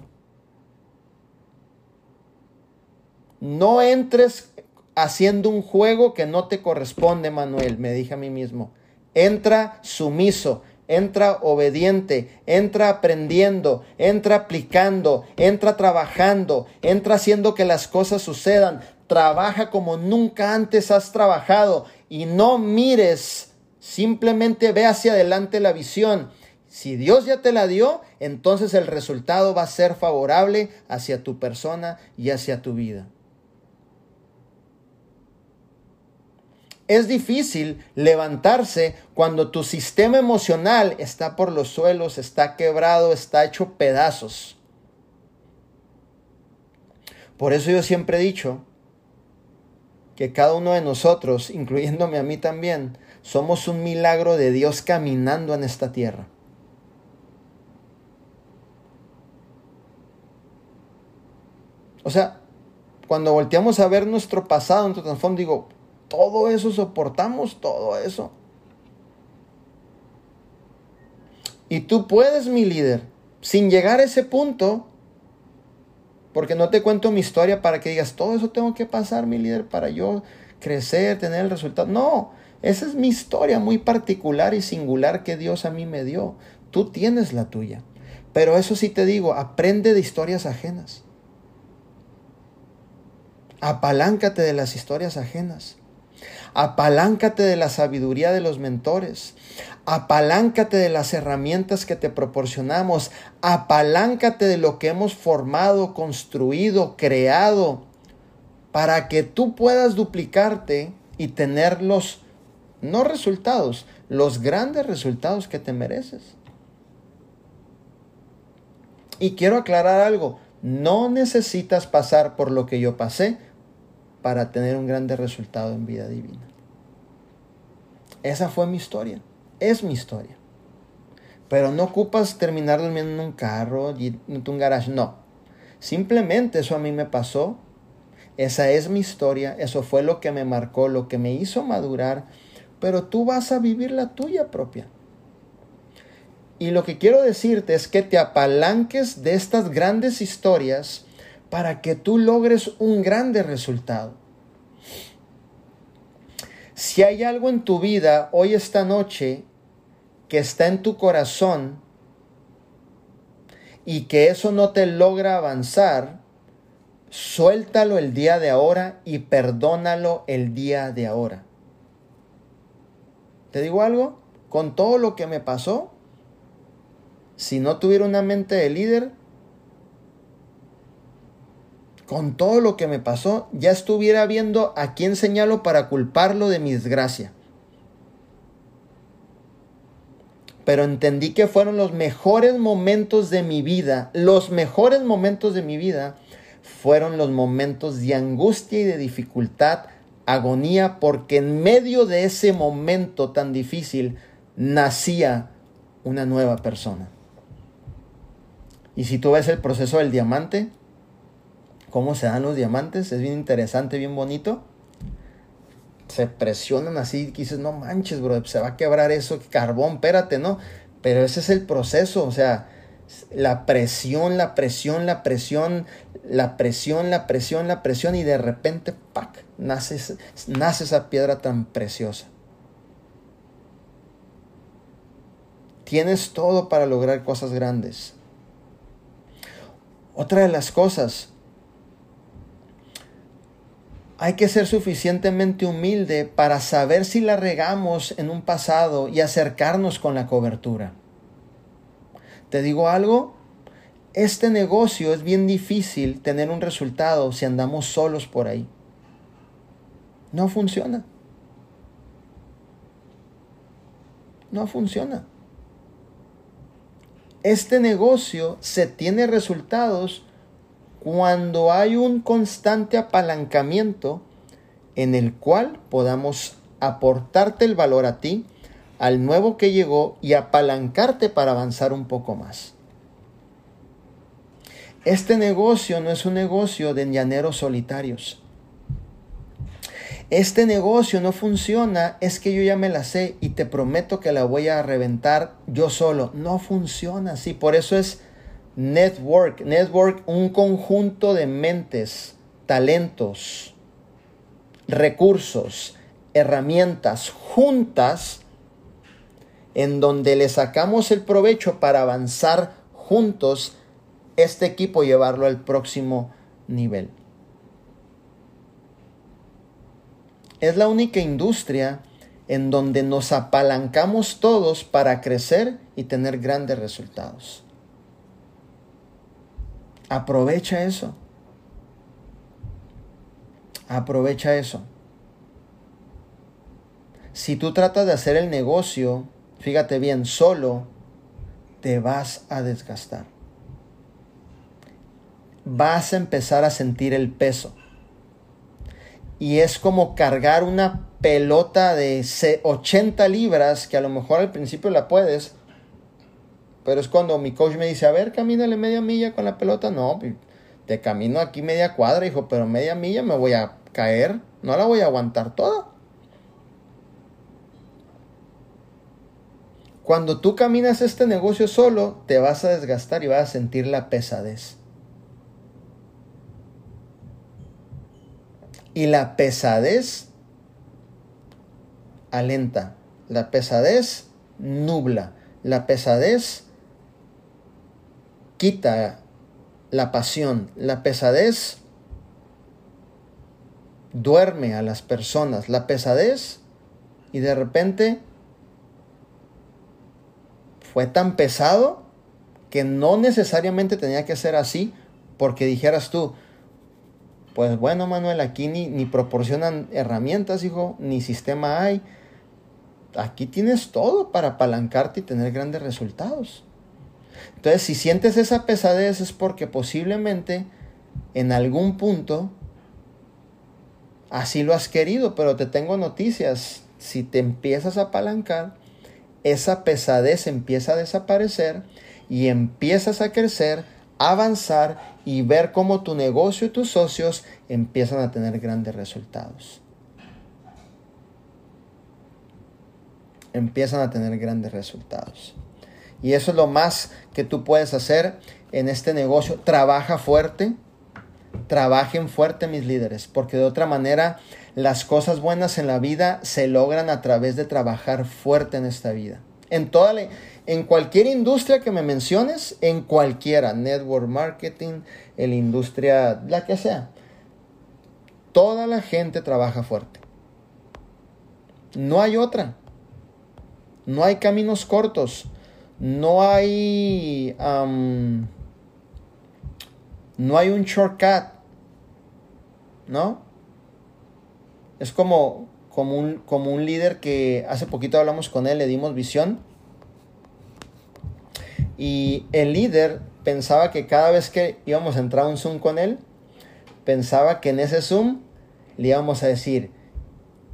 No entres haciendo un juego que no te corresponde, Manuel, me dije a mí mismo. Entra sumiso, entra obediente, entra aprendiendo, entra aplicando, entra trabajando, entra haciendo que las cosas sucedan. trabaja como nunca antes has trabajado y no mires, simplemente ve hacia adelante la visión. Si Dios ya te la dio, entonces el resultado va a ser favorable hacia tu persona y hacia tu vida. Es difícil levantarse cuando tu sistema emocional está por los suelos, está quebrado, está hecho pedazos. Por eso yo siempre he dicho que cada uno de nosotros, incluyéndome a mí también, somos un milagro de Dios caminando en esta tierra. O sea, cuando volteamos a ver nuestro pasado, nuestro trasfondo, digo, todo eso soportamos, todo eso. Y tú puedes, mi líder, sin llegar a ese punto, porque no te cuento mi historia para que digas, todo eso tengo que pasar, mi líder, para yo crecer, tener el resultado. No, esa es mi historia muy particular y singular que Dios a mí me dio. Tú tienes la tuya. Pero eso sí te digo, aprende de historias ajenas. Apaláncate de las historias ajenas. Apaláncate de la sabiduría de los mentores. Apaláncate de las herramientas que te proporcionamos. Apaláncate de lo que hemos formado, construido, creado, para que tú puedas duplicarte y tener los, no resultados, los grandes resultados que te mereces. Y quiero aclarar algo, no necesitas pasar por lo que yo pasé para tener un grande resultado en vida divina. Esa fue mi historia, es mi historia. Pero no ocupas terminar durmiendo en un carro, en un garage, no. Simplemente eso a mí me pasó. Esa es mi historia, eso fue lo que me marcó, lo que me hizo madurar, pero tú vas a vivir la tuya propia. Y lo que quiero decirte es que te apalanques de estas grandes historias para que tú logres un grande resultado. Si hay algo en tu vida hoy esta noche que está en tu corazón y que eso no te logra avanzar, suéltalo el día de ahora y perdónalo el día de ahora. ¿Te digo algo? Con todo lo que me pasó, si no tuviera una mente de líder, con todo lo que me pasó, ya estuviera viendo a quién señalo para culparlo de mi desgracia. Pero entendí que fueron los mejores momentos de mi vida, los mejores momentos de mi vida fueron los momentos de angustia y de dificultad, agonía, porque en medio de ese momento tan difícil nacía una nueva persona. Y si tú ves el proceso del diamante, cómo se dan los diamantes, es bien interesante, bien bonito. Se presionan así, y dices, no manches, bro, se va a quebrar eso, carbón, espérate, ¿no? Pero ese es el proceso, o sea, la presión, la presión, la presión, la presión, la presión, la presión, y de repente, ¡pac! Nace, nace esa piedra tan preciosa. Tienes todo para lograr cosas grandes. Otra de las cosas hay que ser suficientemente humilde para saber si la regamos en un pasado y acercarnos con la cobertura. ¿Te digo algo? Este negocio es bien difícil tener un resultado si andamos solos por ahí. No funciona. No funciona. Este negocio se tiene resultados cuando hay un constante apalancamiento en el cual podamos aportarte el valor a ti, al nuevo que llegó y apalancarte para avanzar un poco más. Este negocio no es un negocio de llaneros solitarios. Este negocio no funciona, es que yo ya me la sé y te prometo que la voy a reventar yo solo. No funciona así, por eso es Network. Network, un conjunto de mentes, talentos, recursos, herramientas juntas en donde le sacamos el provecho para avanzar juntos este equipo y llevarlo al próximo nivel. es la única industria en donde nos apalancamos todos para crecer y tener grandes resultados. Aprovecha eso. Aprovecha eso. Si tú tratas de hacer el negocio, fíjate bien, solo, te vas a desgastar. Vas a empezar a sentir el peso. Y es como cargar una pelota de 80 libras, que a lo mejor al principio la puedes, pero es cuando mi coach me dice, a ver, camínale media milla con la pelota. No, te camino aquí media cuadra, hijo, pero media milla me voy a caer, no la voy a aguantar toda. Cuando tú caminas este negocio solo, te vas a desgastar y vas a sentir la pesadez. Y la pesadez alenta, la pesadez nubla, la pesadez quita la pasión, la pesadez duerme a las personas, la pesadez y de repente fue tan pesado que no necesariamente tenía que ser así porque dijeras tú, pues bueno Manuel, aquí ni, ni proporcionan herramientas, hijo, ni sistema hay. Aquí tienes todo para apalancarte y tener grandes resultados. Entonces, si sientes esa pesadez es porque posiblemente en algún punto así lo has querido, pero te tengo noticias. Si te empiezas a apalancar, esa pesadez empieza a desaparecer y empiezas a crecer, avanzar y ver cómo tu negocio y tus socios empiezan a tener grandes resultados. Empiezan a tener grandes resultados. Y eso es lo más que tú puedes hacer en este negocio. Trabaja fuerte. Trabajen fuerte mis líderes, porque de otra manera las cosas buenas en la vida se logran a través de trabajar fuerte en esta vida. En toda en cualquier industria que me menciones, en cualquiera, network marketing, en la industria, la que sea, toda la gente trabaja fuerte. No hay otra. No hay caminos cortos no hay no hay un shortcut no es como como un, como un líder que hace poquito hablamos con él le dimos visión. Y el líder pensaba que cada vez que íbamos a entrar a un zoom con él pensaba que en ese zoom le íbamos a decir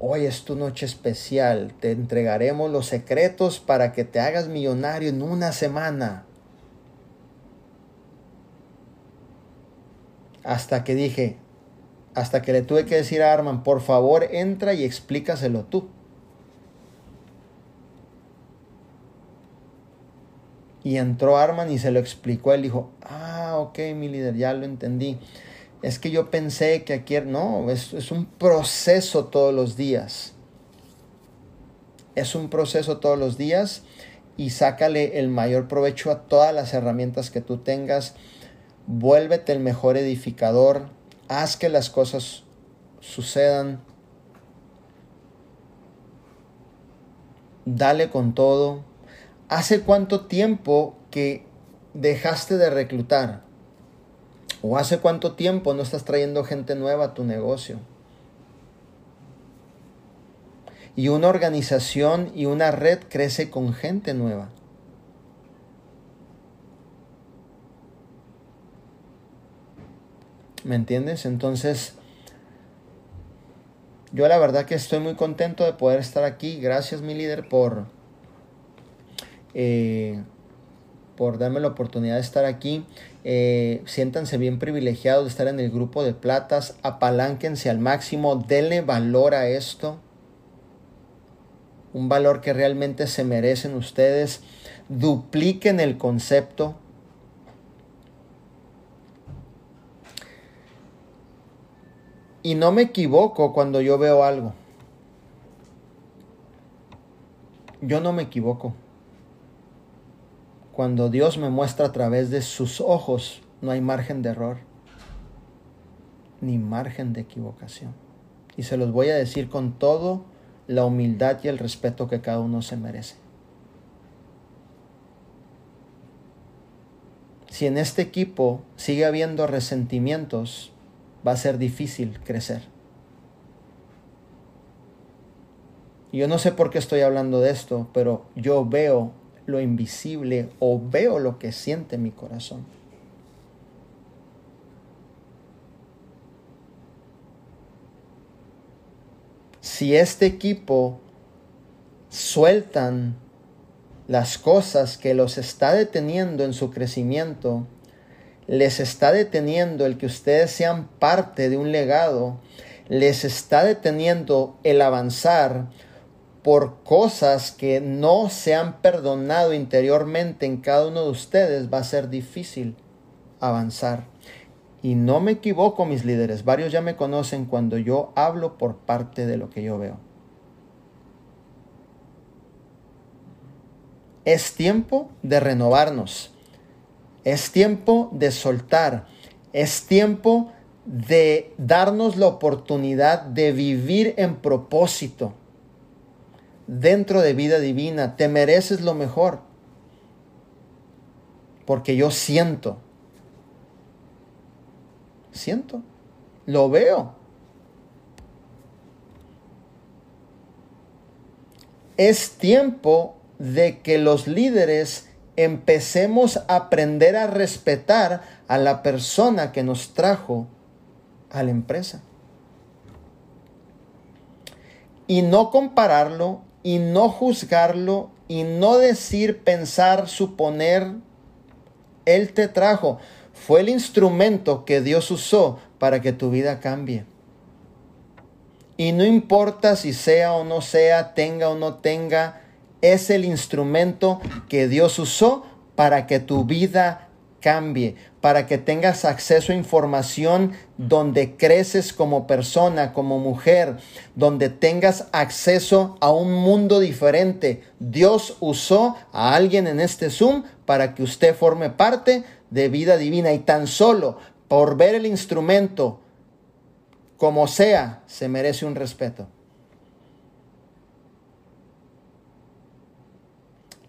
Hoy es tu noche especial, te entregaremos los secretos para que te hagas millonario en una semana. Hasta que dije, hasta que le tuve que decir a Arman, por favor entra y explícaselo tú. Y entró Arman y se lo explicó. Él dijo, ah, ok, mi líder, ya lo entendí es que yo pensé que aquí, no, es, es un proceso todos los días. Es un proceso todos los días y sácale el mayor provecho a todas las herramientas que tú tengas. Vuélvete el mejor edificador. Haz que las cosas sucedan. Dale con todo. ¿Hace cuánto tiempo que dejaste de reclutar? ¿O hace cuánto tiempo no estás trayendo gente nueva a tu negocio? Y una organización y una red crece con gente nueva. ¿Me entiendes? Entonces, yo la verdad que estoy muy contento de poder estar aquí. Gracias mi líder por, eh, por darme la oportunidad de estar aquí. Eh, siéntanse bien privilegiados de estar en el grupo de platas, apalánquense al máximo, denle valor a esto, un valor que realmente se merecen ustedes, dupliquen el concepto. Y no me equivoco cuando yo veo algo. Yo no me equivoco. Cuando Dios me muestra a través de sus ojos, no hay margen de error, ni margen de equivocación. Y se los voy a decir con todo la humildad y el respeto que cada uno se merece. Si en este equipo sigue habiendo resentimientos, va a ser difícil crecer. yo no sé por qué estoy hablando de esto, pero yo veo lo invisible o veo lo que siente mi corazón. Si este equipo sueltan las cosas que los está deteniendo en su crecimiento, les está deteniendo el que ustedes sean parte de un legado, les está deteniendo el avanzar por cosas que no se han perdonado interiormente en cada uno de ustedes, va a ser difícil avanzar. Y no me equivoco, mis líderes, varios ya me conocen cuando yo hablo por parte de lo que yo veo. Es tiempo de renovarnos. Es tiempo de soltar. Es tiempo de darnos la oportunidad de vivir en propósito dentro de vida divina. Te mereces lo mejor. Porque yo siento. Siento. Lo veo. Es tiempo de que los líderes empecemos a aprender a respetar a la persona que nos trajo a la empresa. Y no compararlo y no juzgarlo y no decir, pensar, suponer, Él te trajo. Fue el instrumento que Dios usó para que tu vida cambie. Y no importa si sea o no sea, tenga o no tenga, es el instrumento que Dios usó para que tu vida cambie, para que tengas acceso a información donde creces como persona, como mujer, donde tengas acceso a un mundo diferente. Dios usó a alguien en este Zoom para que usted forme parte de vida divina y tan solo por ver el instrumento, como sea, se merece un respeto.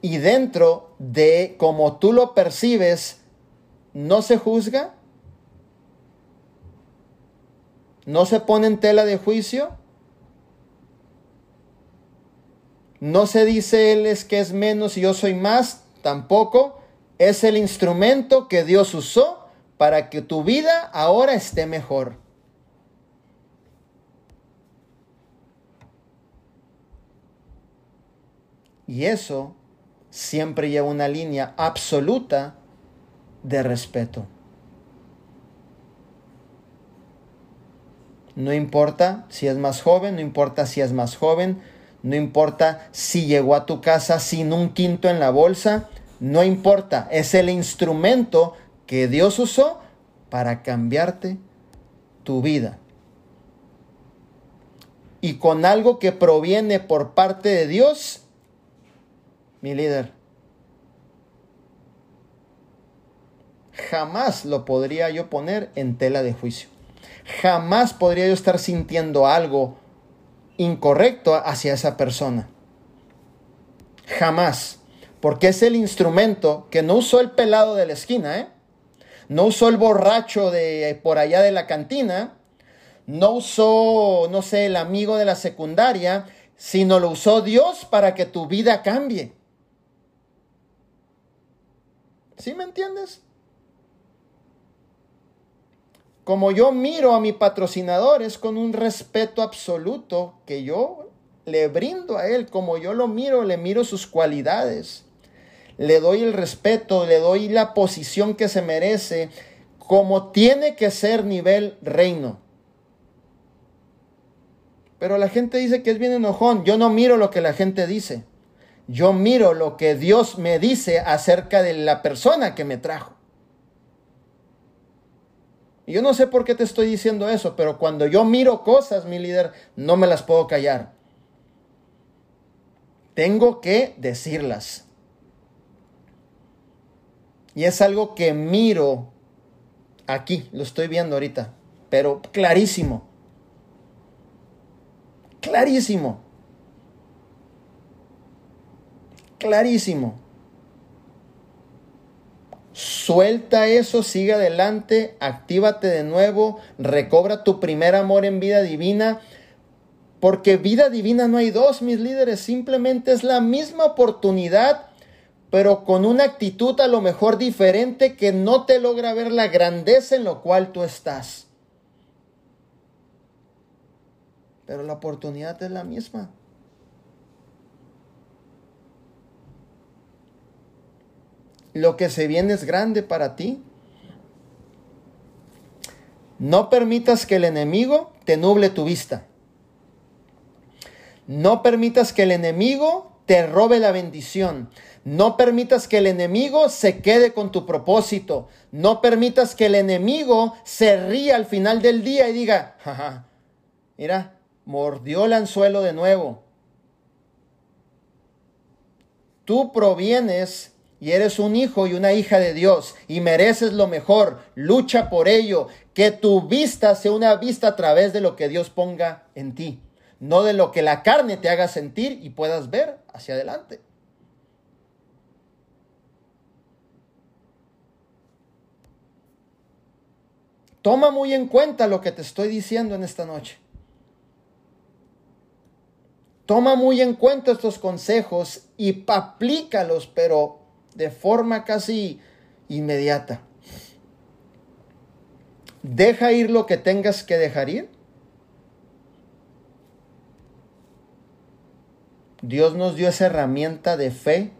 Y dentro de como tú lo percibes, no se juzga, no se pone en tela de juicio, no se dice él es que es menos y yo soy más, tampoco. Es el instrumento que Dios usó para que tu vida ahora esté mejor. Y eso siempre lleva una línea absoluta de respeto. No importa si es más joven, no importa si es más joven, no importa si llegó a tu casa sin un quinto en la bolsa, no importa, es el instrumento que Dios usó para cambiarte tu vida. Y con algo que proviene por parte de Dios, mi líder, jamás lo podría yo poner en tela de juicio. Jamás podría yo estar sintiendo algo incorrecto hacia esa persona. Jamás. Porque es el instrumento que no usó el pelado de la esquina, ¿eh? No usó el borracho de por allá de la cantina. No usó, no sé, el amigo de la secundaria, sino lo usó Dios para que tu vida cambie. ¿Sí me entiendes? Como yo miro a mi patrocinador es con un respeto absoluto que yo le brindo a él, como yo lo miro, le miro sus cualidades, le doy el respeto, le doy la posición que se merece, como tiene que ser nivel reino. Pero la gente dice que es bien enojón. Yo no miro lo que la gente dice. Yo miro lo que Dios me dice acerca de la persona que me trajo. Y yo no sé por qué te estoy diciendo eso, pero cuando yo miro cosas, mi líder, no me las puedo callar. Tengo que decirlas. Y es algo que miro aquí, lo estoy viendo ahorita, pero clarísimo. Clarísimo. Clarísimo. Suelta eso, sigue adelante, actívate de nuevo, recobra tu primer amor en vida divina, porque vida divina no hay dos, mis líderes, simplemente es la misma oportunidad, pero con una actitud a lo mejor diferente que no te logra ver la grandeza en lo cual tú estás. Pero la oportunidad es la misma. Lo que se viene es grande para ti. No permitas que el enemigo te nuble tu vista. No permitas que el enemigo te robe la bendición. No permitas que el enemigo se quede con tu propósito. No permitas que el enemigo se ría al final del día y diga, jaja, mira, mordió el anzuelo de nuevo. Tú provienes y eres un hijo y una hija de Dios y mereces lo mejor, lucha por ello, que tu vista sea una vista a través de lo que Dios ponga en ti, no de lo que la carne te haga sentir y puedas ver hacia adelante. Toma muy en cuenta lo que te estoy diciendo en esta noche. Toma muy en cuenta estos consejos y aplícalos, pero de forma casi inmediata. Deja ir lo que tengas que dejar ir. Dios nos dio esa herramienta de fe,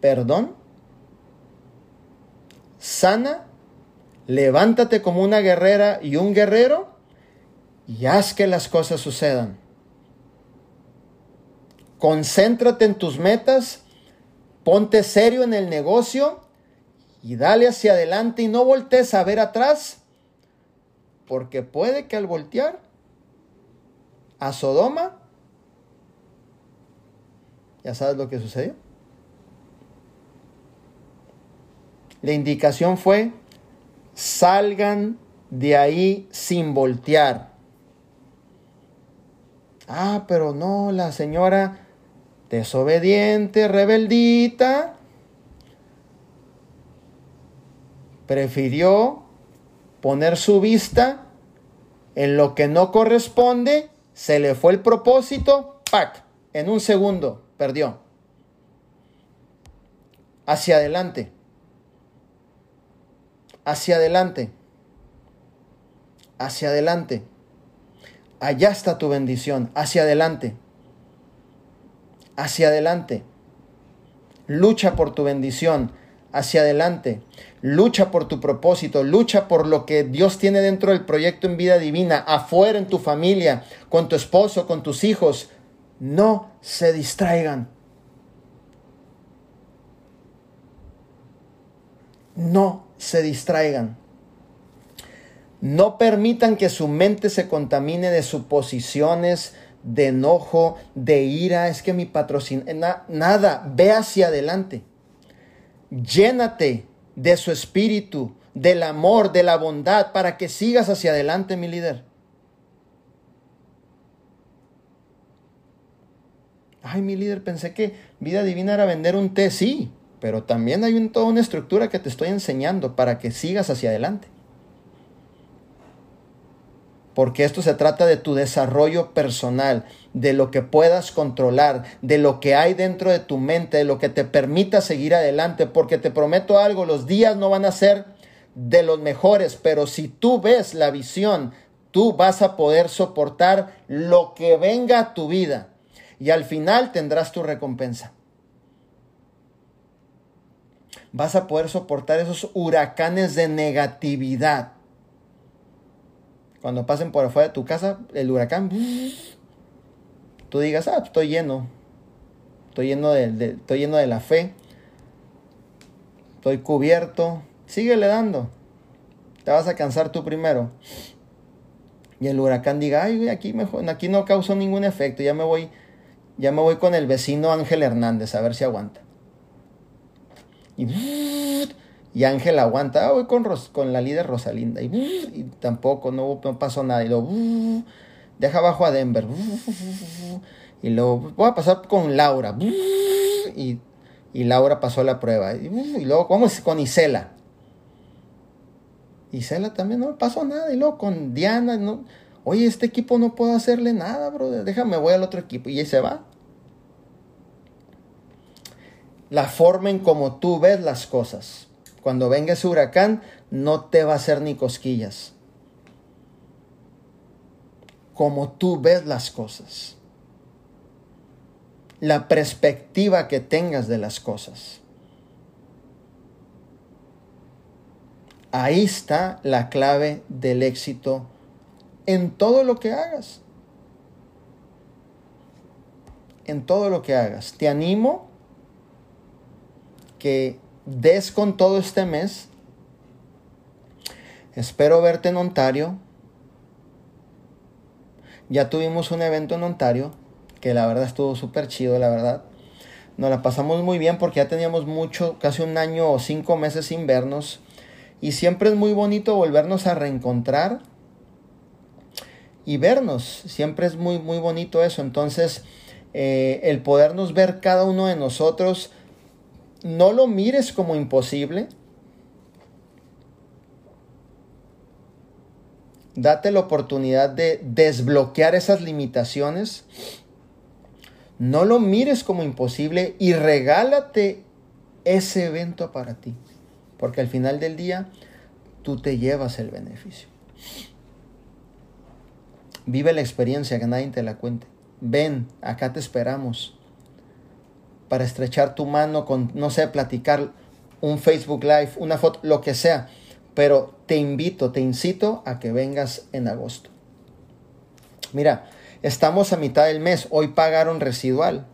perdón. Sana, levántate como una guerrera y un guerrero y haz que las cosas sucedan. Concéntrate en tus metas Ponte serio en el negocio y dale hacia adelante y no voltees a ver atrás, porque puede que al voltear a Sodoma, ya sabes lo que sucedió. La indicación fue, salgan de ahí sin voltear. Ah, pero no, la señora desobediente, rebeldita, prefirió poner su vista en lo que no corresponde, se le fue el propósito, ¡pac! En un segundo, perdió. Hacia adelante. Hacia adelante. Hacia adelante. Allá está tu bendición. Hacia adelante hacia adelante. Lucha por tu bendición, hacia adelante. Lucha por tu propósito, lucha por lo que Dios tiene dentro del proyecto en vida divina, afuera en tu familia, con tu esposo, con tus hijos. No se distraigan. No se distraigan. No permitan que su mente se contamine de suposiciones, de enojo, de ira, es que mi patrocinio, nada, ve hacia adelante. Llénate de su espíritu, del amor, de la bondad, para que sigas hacia adelante, mi líder. Ay, mi líder, pensé que vida divina era vender un té, sí, pero también hay toda una estructura que te estoy enseñando para que sigas hacia adelante porque esto se trata de tu desarrollo personal, de lo que puedas controlar, de lo que hay dentro de tu mente, de lo que te permita seguir adelante, porque te prometo algo, los días no van a ser de los mejores, pero si tú ves la visión, tú vas a poder soportar lo que venga a tu vida y al final tendrás tu recompensa. Vas a poder soportar esos huracanes de negatividad cuando pasen por afuera de tu casa, el huracán, tú digas, ah, estoy lleno. Estoy lleno de, estoy lleno de la fe. Estoy cubierto. Síguele dando. Te vas a cansar tú primero. Y el huracán diga, ay, aquí, mejor, aquí no causó ningún efecto. Ya me voy, ya me voy con el vecino Ángel Hernández a ver si aguanta. Y y Ángel aguanta, ah, voy con, con la líder Rosalinda. Y, tampoco, no, pasó nada. Y luego, deja abajo a Denver. Y luego voy a pasar con Laura. Y, Laura pasó la prueba. Y luego vamos con Isela. Isela también no pasó nada. Y luego con Diana, no. Oye, este equipo no puedo hacerle nada, bro. Déjame, voy al otro equipo. Y ahí se va. La forma en como tú ves las cosas. Cuando venga ese huracán, no te va a hacer ni cosquillas. Como tú ves las cosas. La perspectiva que tengas de las cosas. Ahí está la clave del éxito en todo lo que hagas. En todo lo que hagas. Te animo que des con todo este mes. Espero verte en Ontario. Ya tuvimos un evento en Ontario, que la verdad estuvo súper chido, la verdad. Nos la pasamos muy bien porque ya teníamos mucho, casi un año o cinco meses sin vernos. Y siempre es muy bonito volvernos a reencontrar y vernos. Siempre es muy, muy bonito eso. Entonces, eh, el podernos ver cada uno de nosotros no lo mires como imposible. Date la oportunidad de desbloquear esas limitaciones. No lo mires como imposible y regálate ese evento para ti. Porque al final del día tú te llevas el beneficio. Vive la experiencia que nadie te la cuente. Ven, acá te esperamos para estrechar tu mano con, no sé, platicar un Facebook Live, una foto, lo que sea. Pero te invito, te incito a que vengas en agosto. Mira, estamos a mitad del mes, hoy pagaron residual.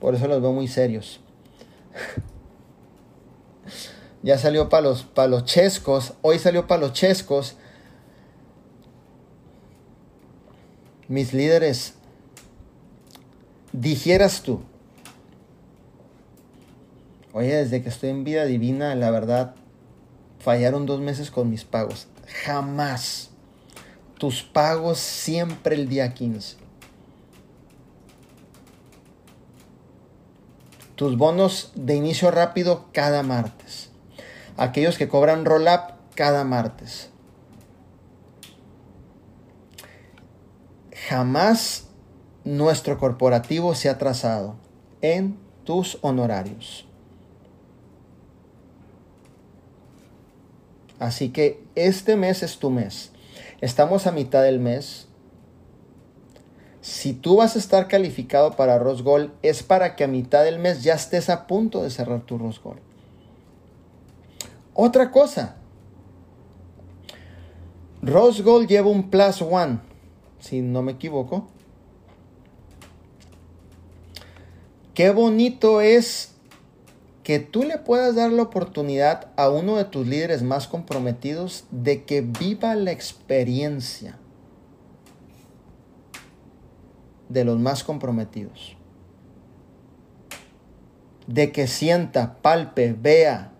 Por eso los veo muy serios. ya salió para los, para los chescos, hoy salió para los chescos. Mis líderes, dijeras tú, Oye, desde que estoy en vida divina, la verdad, fallaron dos meses con mis pagos. Jamás. Tus pagos siempre el día 15. Tus bonos de inicio rápido cada martes. Aquellos que cobran roll-up cada martes. Jamás nuestro corporativo se ha trazado en tus honorarios. Así que este mes es tu mes. Estamos a mitad del mes. Si tú vas a estar calificado para Rosgol, es para que a mitad del mes ya estés a punto de cerrar tu Rosgol. Otra cosa. Rosgol lleva un plus one, si no me equivoco. Qué bonito es que tú le puedas dar la oportunidad a uno de tus líderes más comprometidos de que viva la experiencia de los más comprometidos. De que sienta, palpe, vea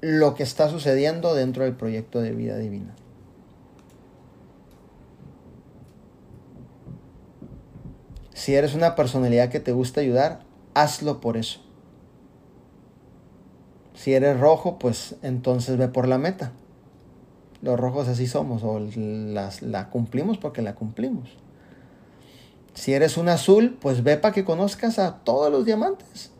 lo que está sucediendo dentro del proyecto de vida divina. Si eres una personalidad que te gusta ayudar, hazlo por eso. Si eres rojo, pues entonces ve por la meta. Los rojos así somos, o las, la cumplimos porque la cumplimos. Si eres un azul, pues ve para que conozcas a todos los diamantes.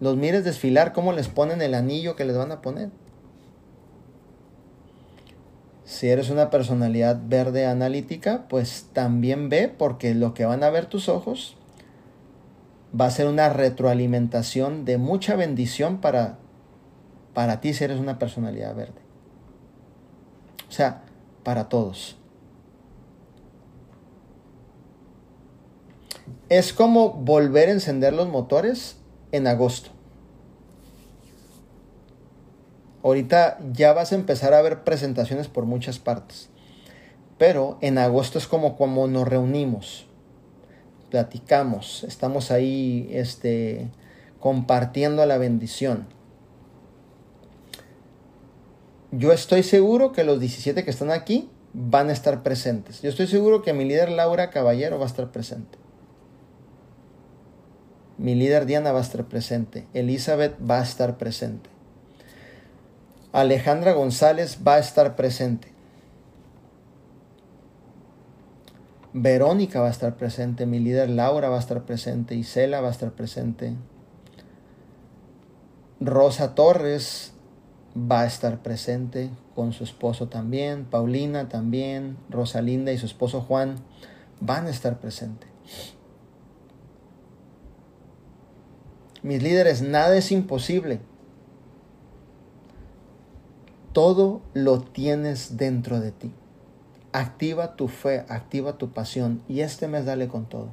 Los mires desfilar, cómo les ponen el anillo que les van a poner. Si eres una personalidad verde analítica, pues también ve porque lo que van a ver tus ojos va a ser una retroalimentación de mucha bendición para, para ti si eres una personalidad verde. O sea, para todos. Es como volver a encender los motores en agosto. Ahorita ya vas a empezar a ver presentaciones por muchas partes. Pero en agosto es como como nos reunimos platicamos, estamos ahí este, compartiendo la bendición. yo estoy seguro que los 17 que están aquí van a estar presentes. Yo estoy seguro que mi líder Laura Caballero va a estar presente. Mi líder Diana va a estar presente. Elizabeth va a estar presente. Alejandra González va a estar presente. Verónica va a estar presente. Mi líder Laura va a estar presente. Isela va a estar presente. Rosa Torres va a estar presente con su esposo también, Paulina también, Rosalinda y su esposo Juan van a estar presentes. Mis líderes, nada es imposible. Todo lo tienes dentro de ti. Activa tu fe, activa tu pasión y este mes dale con todo.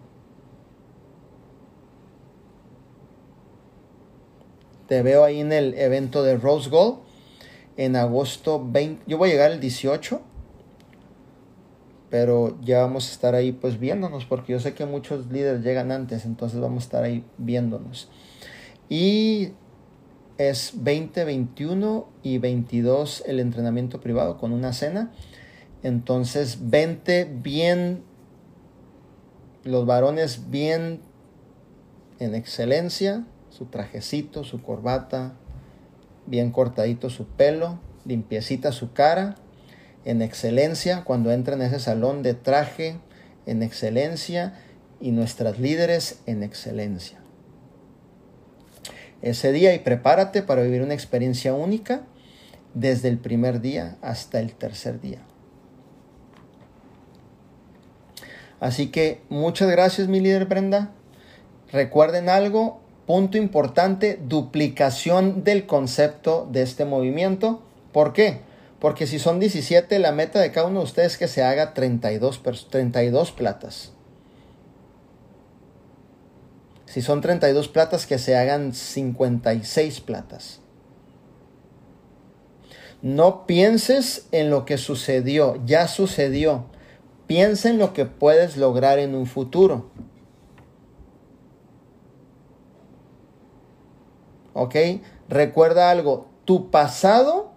Te veo ahí en el evento de Rose Gold en agosto 20. Yo voy a llegar el 18, pero ya vamos a estar ahí pues viéndonos, porque yo sé que muchos líderes llegan antes, entonces vamos a estar ahí viéndonos. Y es 20, 21 y 22 el entrenamiento privado con una cena. Entonces 20 bien, los varones bien en excelencia, su trajecito, su corbata, bien cortadito su pelo, limpiecita su cara, en excelencia, cuando entra en ese salón de traje, en excelencia, y nuestras líderes en excelencia. Ese día y prepárate para vivir una experiencia única desde el primer día hasta el tercer día. Así que muchas gracias mi líder Brenda. Recuerden algo, Punto importante, duplicación del concepto de este movimiento. ¿Por qué? Porque si son 17, la meta de cada uno de ustedes es que se haga 32, 32 platas. Si son 32 platas, que se hagan 56 platas. No pienses en lo que sucedió, ya sucedió. Piensa en lo que puedes lograr en un futuro. ¿ok? Recuerda algo, tu pasado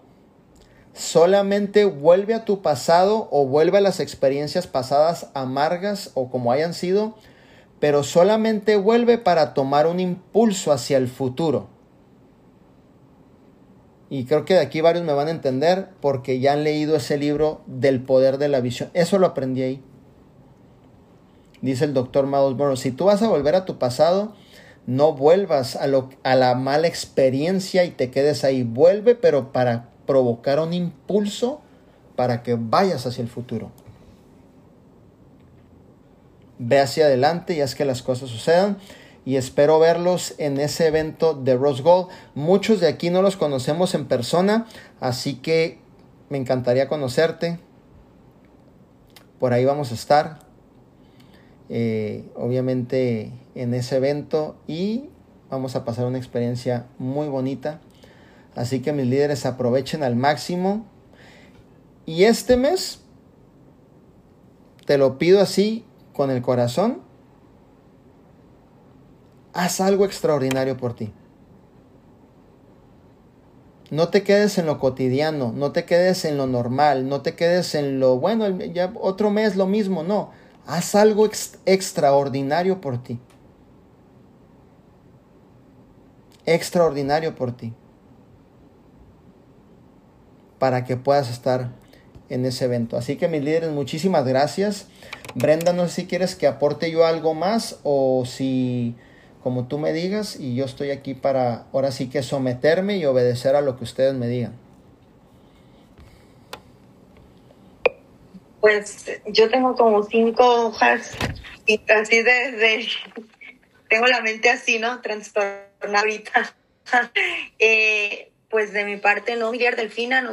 solamente vuelve a tu pasado o vuelve a las experiencias pasadas amargas o como hayan sido, pero solamente vuelve para tomar un impulso hacia el futuro. Y creo que de aquí varios me van a entender porque ya han leído ese libro del poder de la visión. Eso lo aprendí ahí. Dice el doctor Miles si tú vas a volver a tu pasado, no vuelvas a, lo, a la mala experiencia y te quedes ahí. Vuelve, pero para provocar un impulso para que vayas hacia el futuro. Ve hacia adelante y haz que las cosas sucedan. Y espero verlos en ese evento de Rose Gold. Muchos de aquí no los conocemos en persona, así que me encantaría conocerte. Por ahí vamos a estar. Eh, obviamente en ese evento y vamos a pasar una experiencia muy bonita. Así que mis líderes aprovechen al máximo. Y este mes, te lo pido así con el corazón, haz algo extraordinario por ti. No te quedes en lo cotidiano, no te quedes en lo normal, no te quedes en lo, bueno, ya otro mes lo mismo, no. Haz algo extraordinario por ti. extraordinario por ti. Para que puedas estar en ese evento. Así que mis líderes, muchísimas gracias. Brenda, no sé si quieres que aporte yo algo más o si, como tú me digas, y yo estoy aquí para ahora sí que someterme y obedecer a lo que ustedes me digan. Pues yo tengo como cinco hojas y así desde tengo la mente así, ¿no? Trastornada eh, pues de mi parte, no, Miguel Delfina, no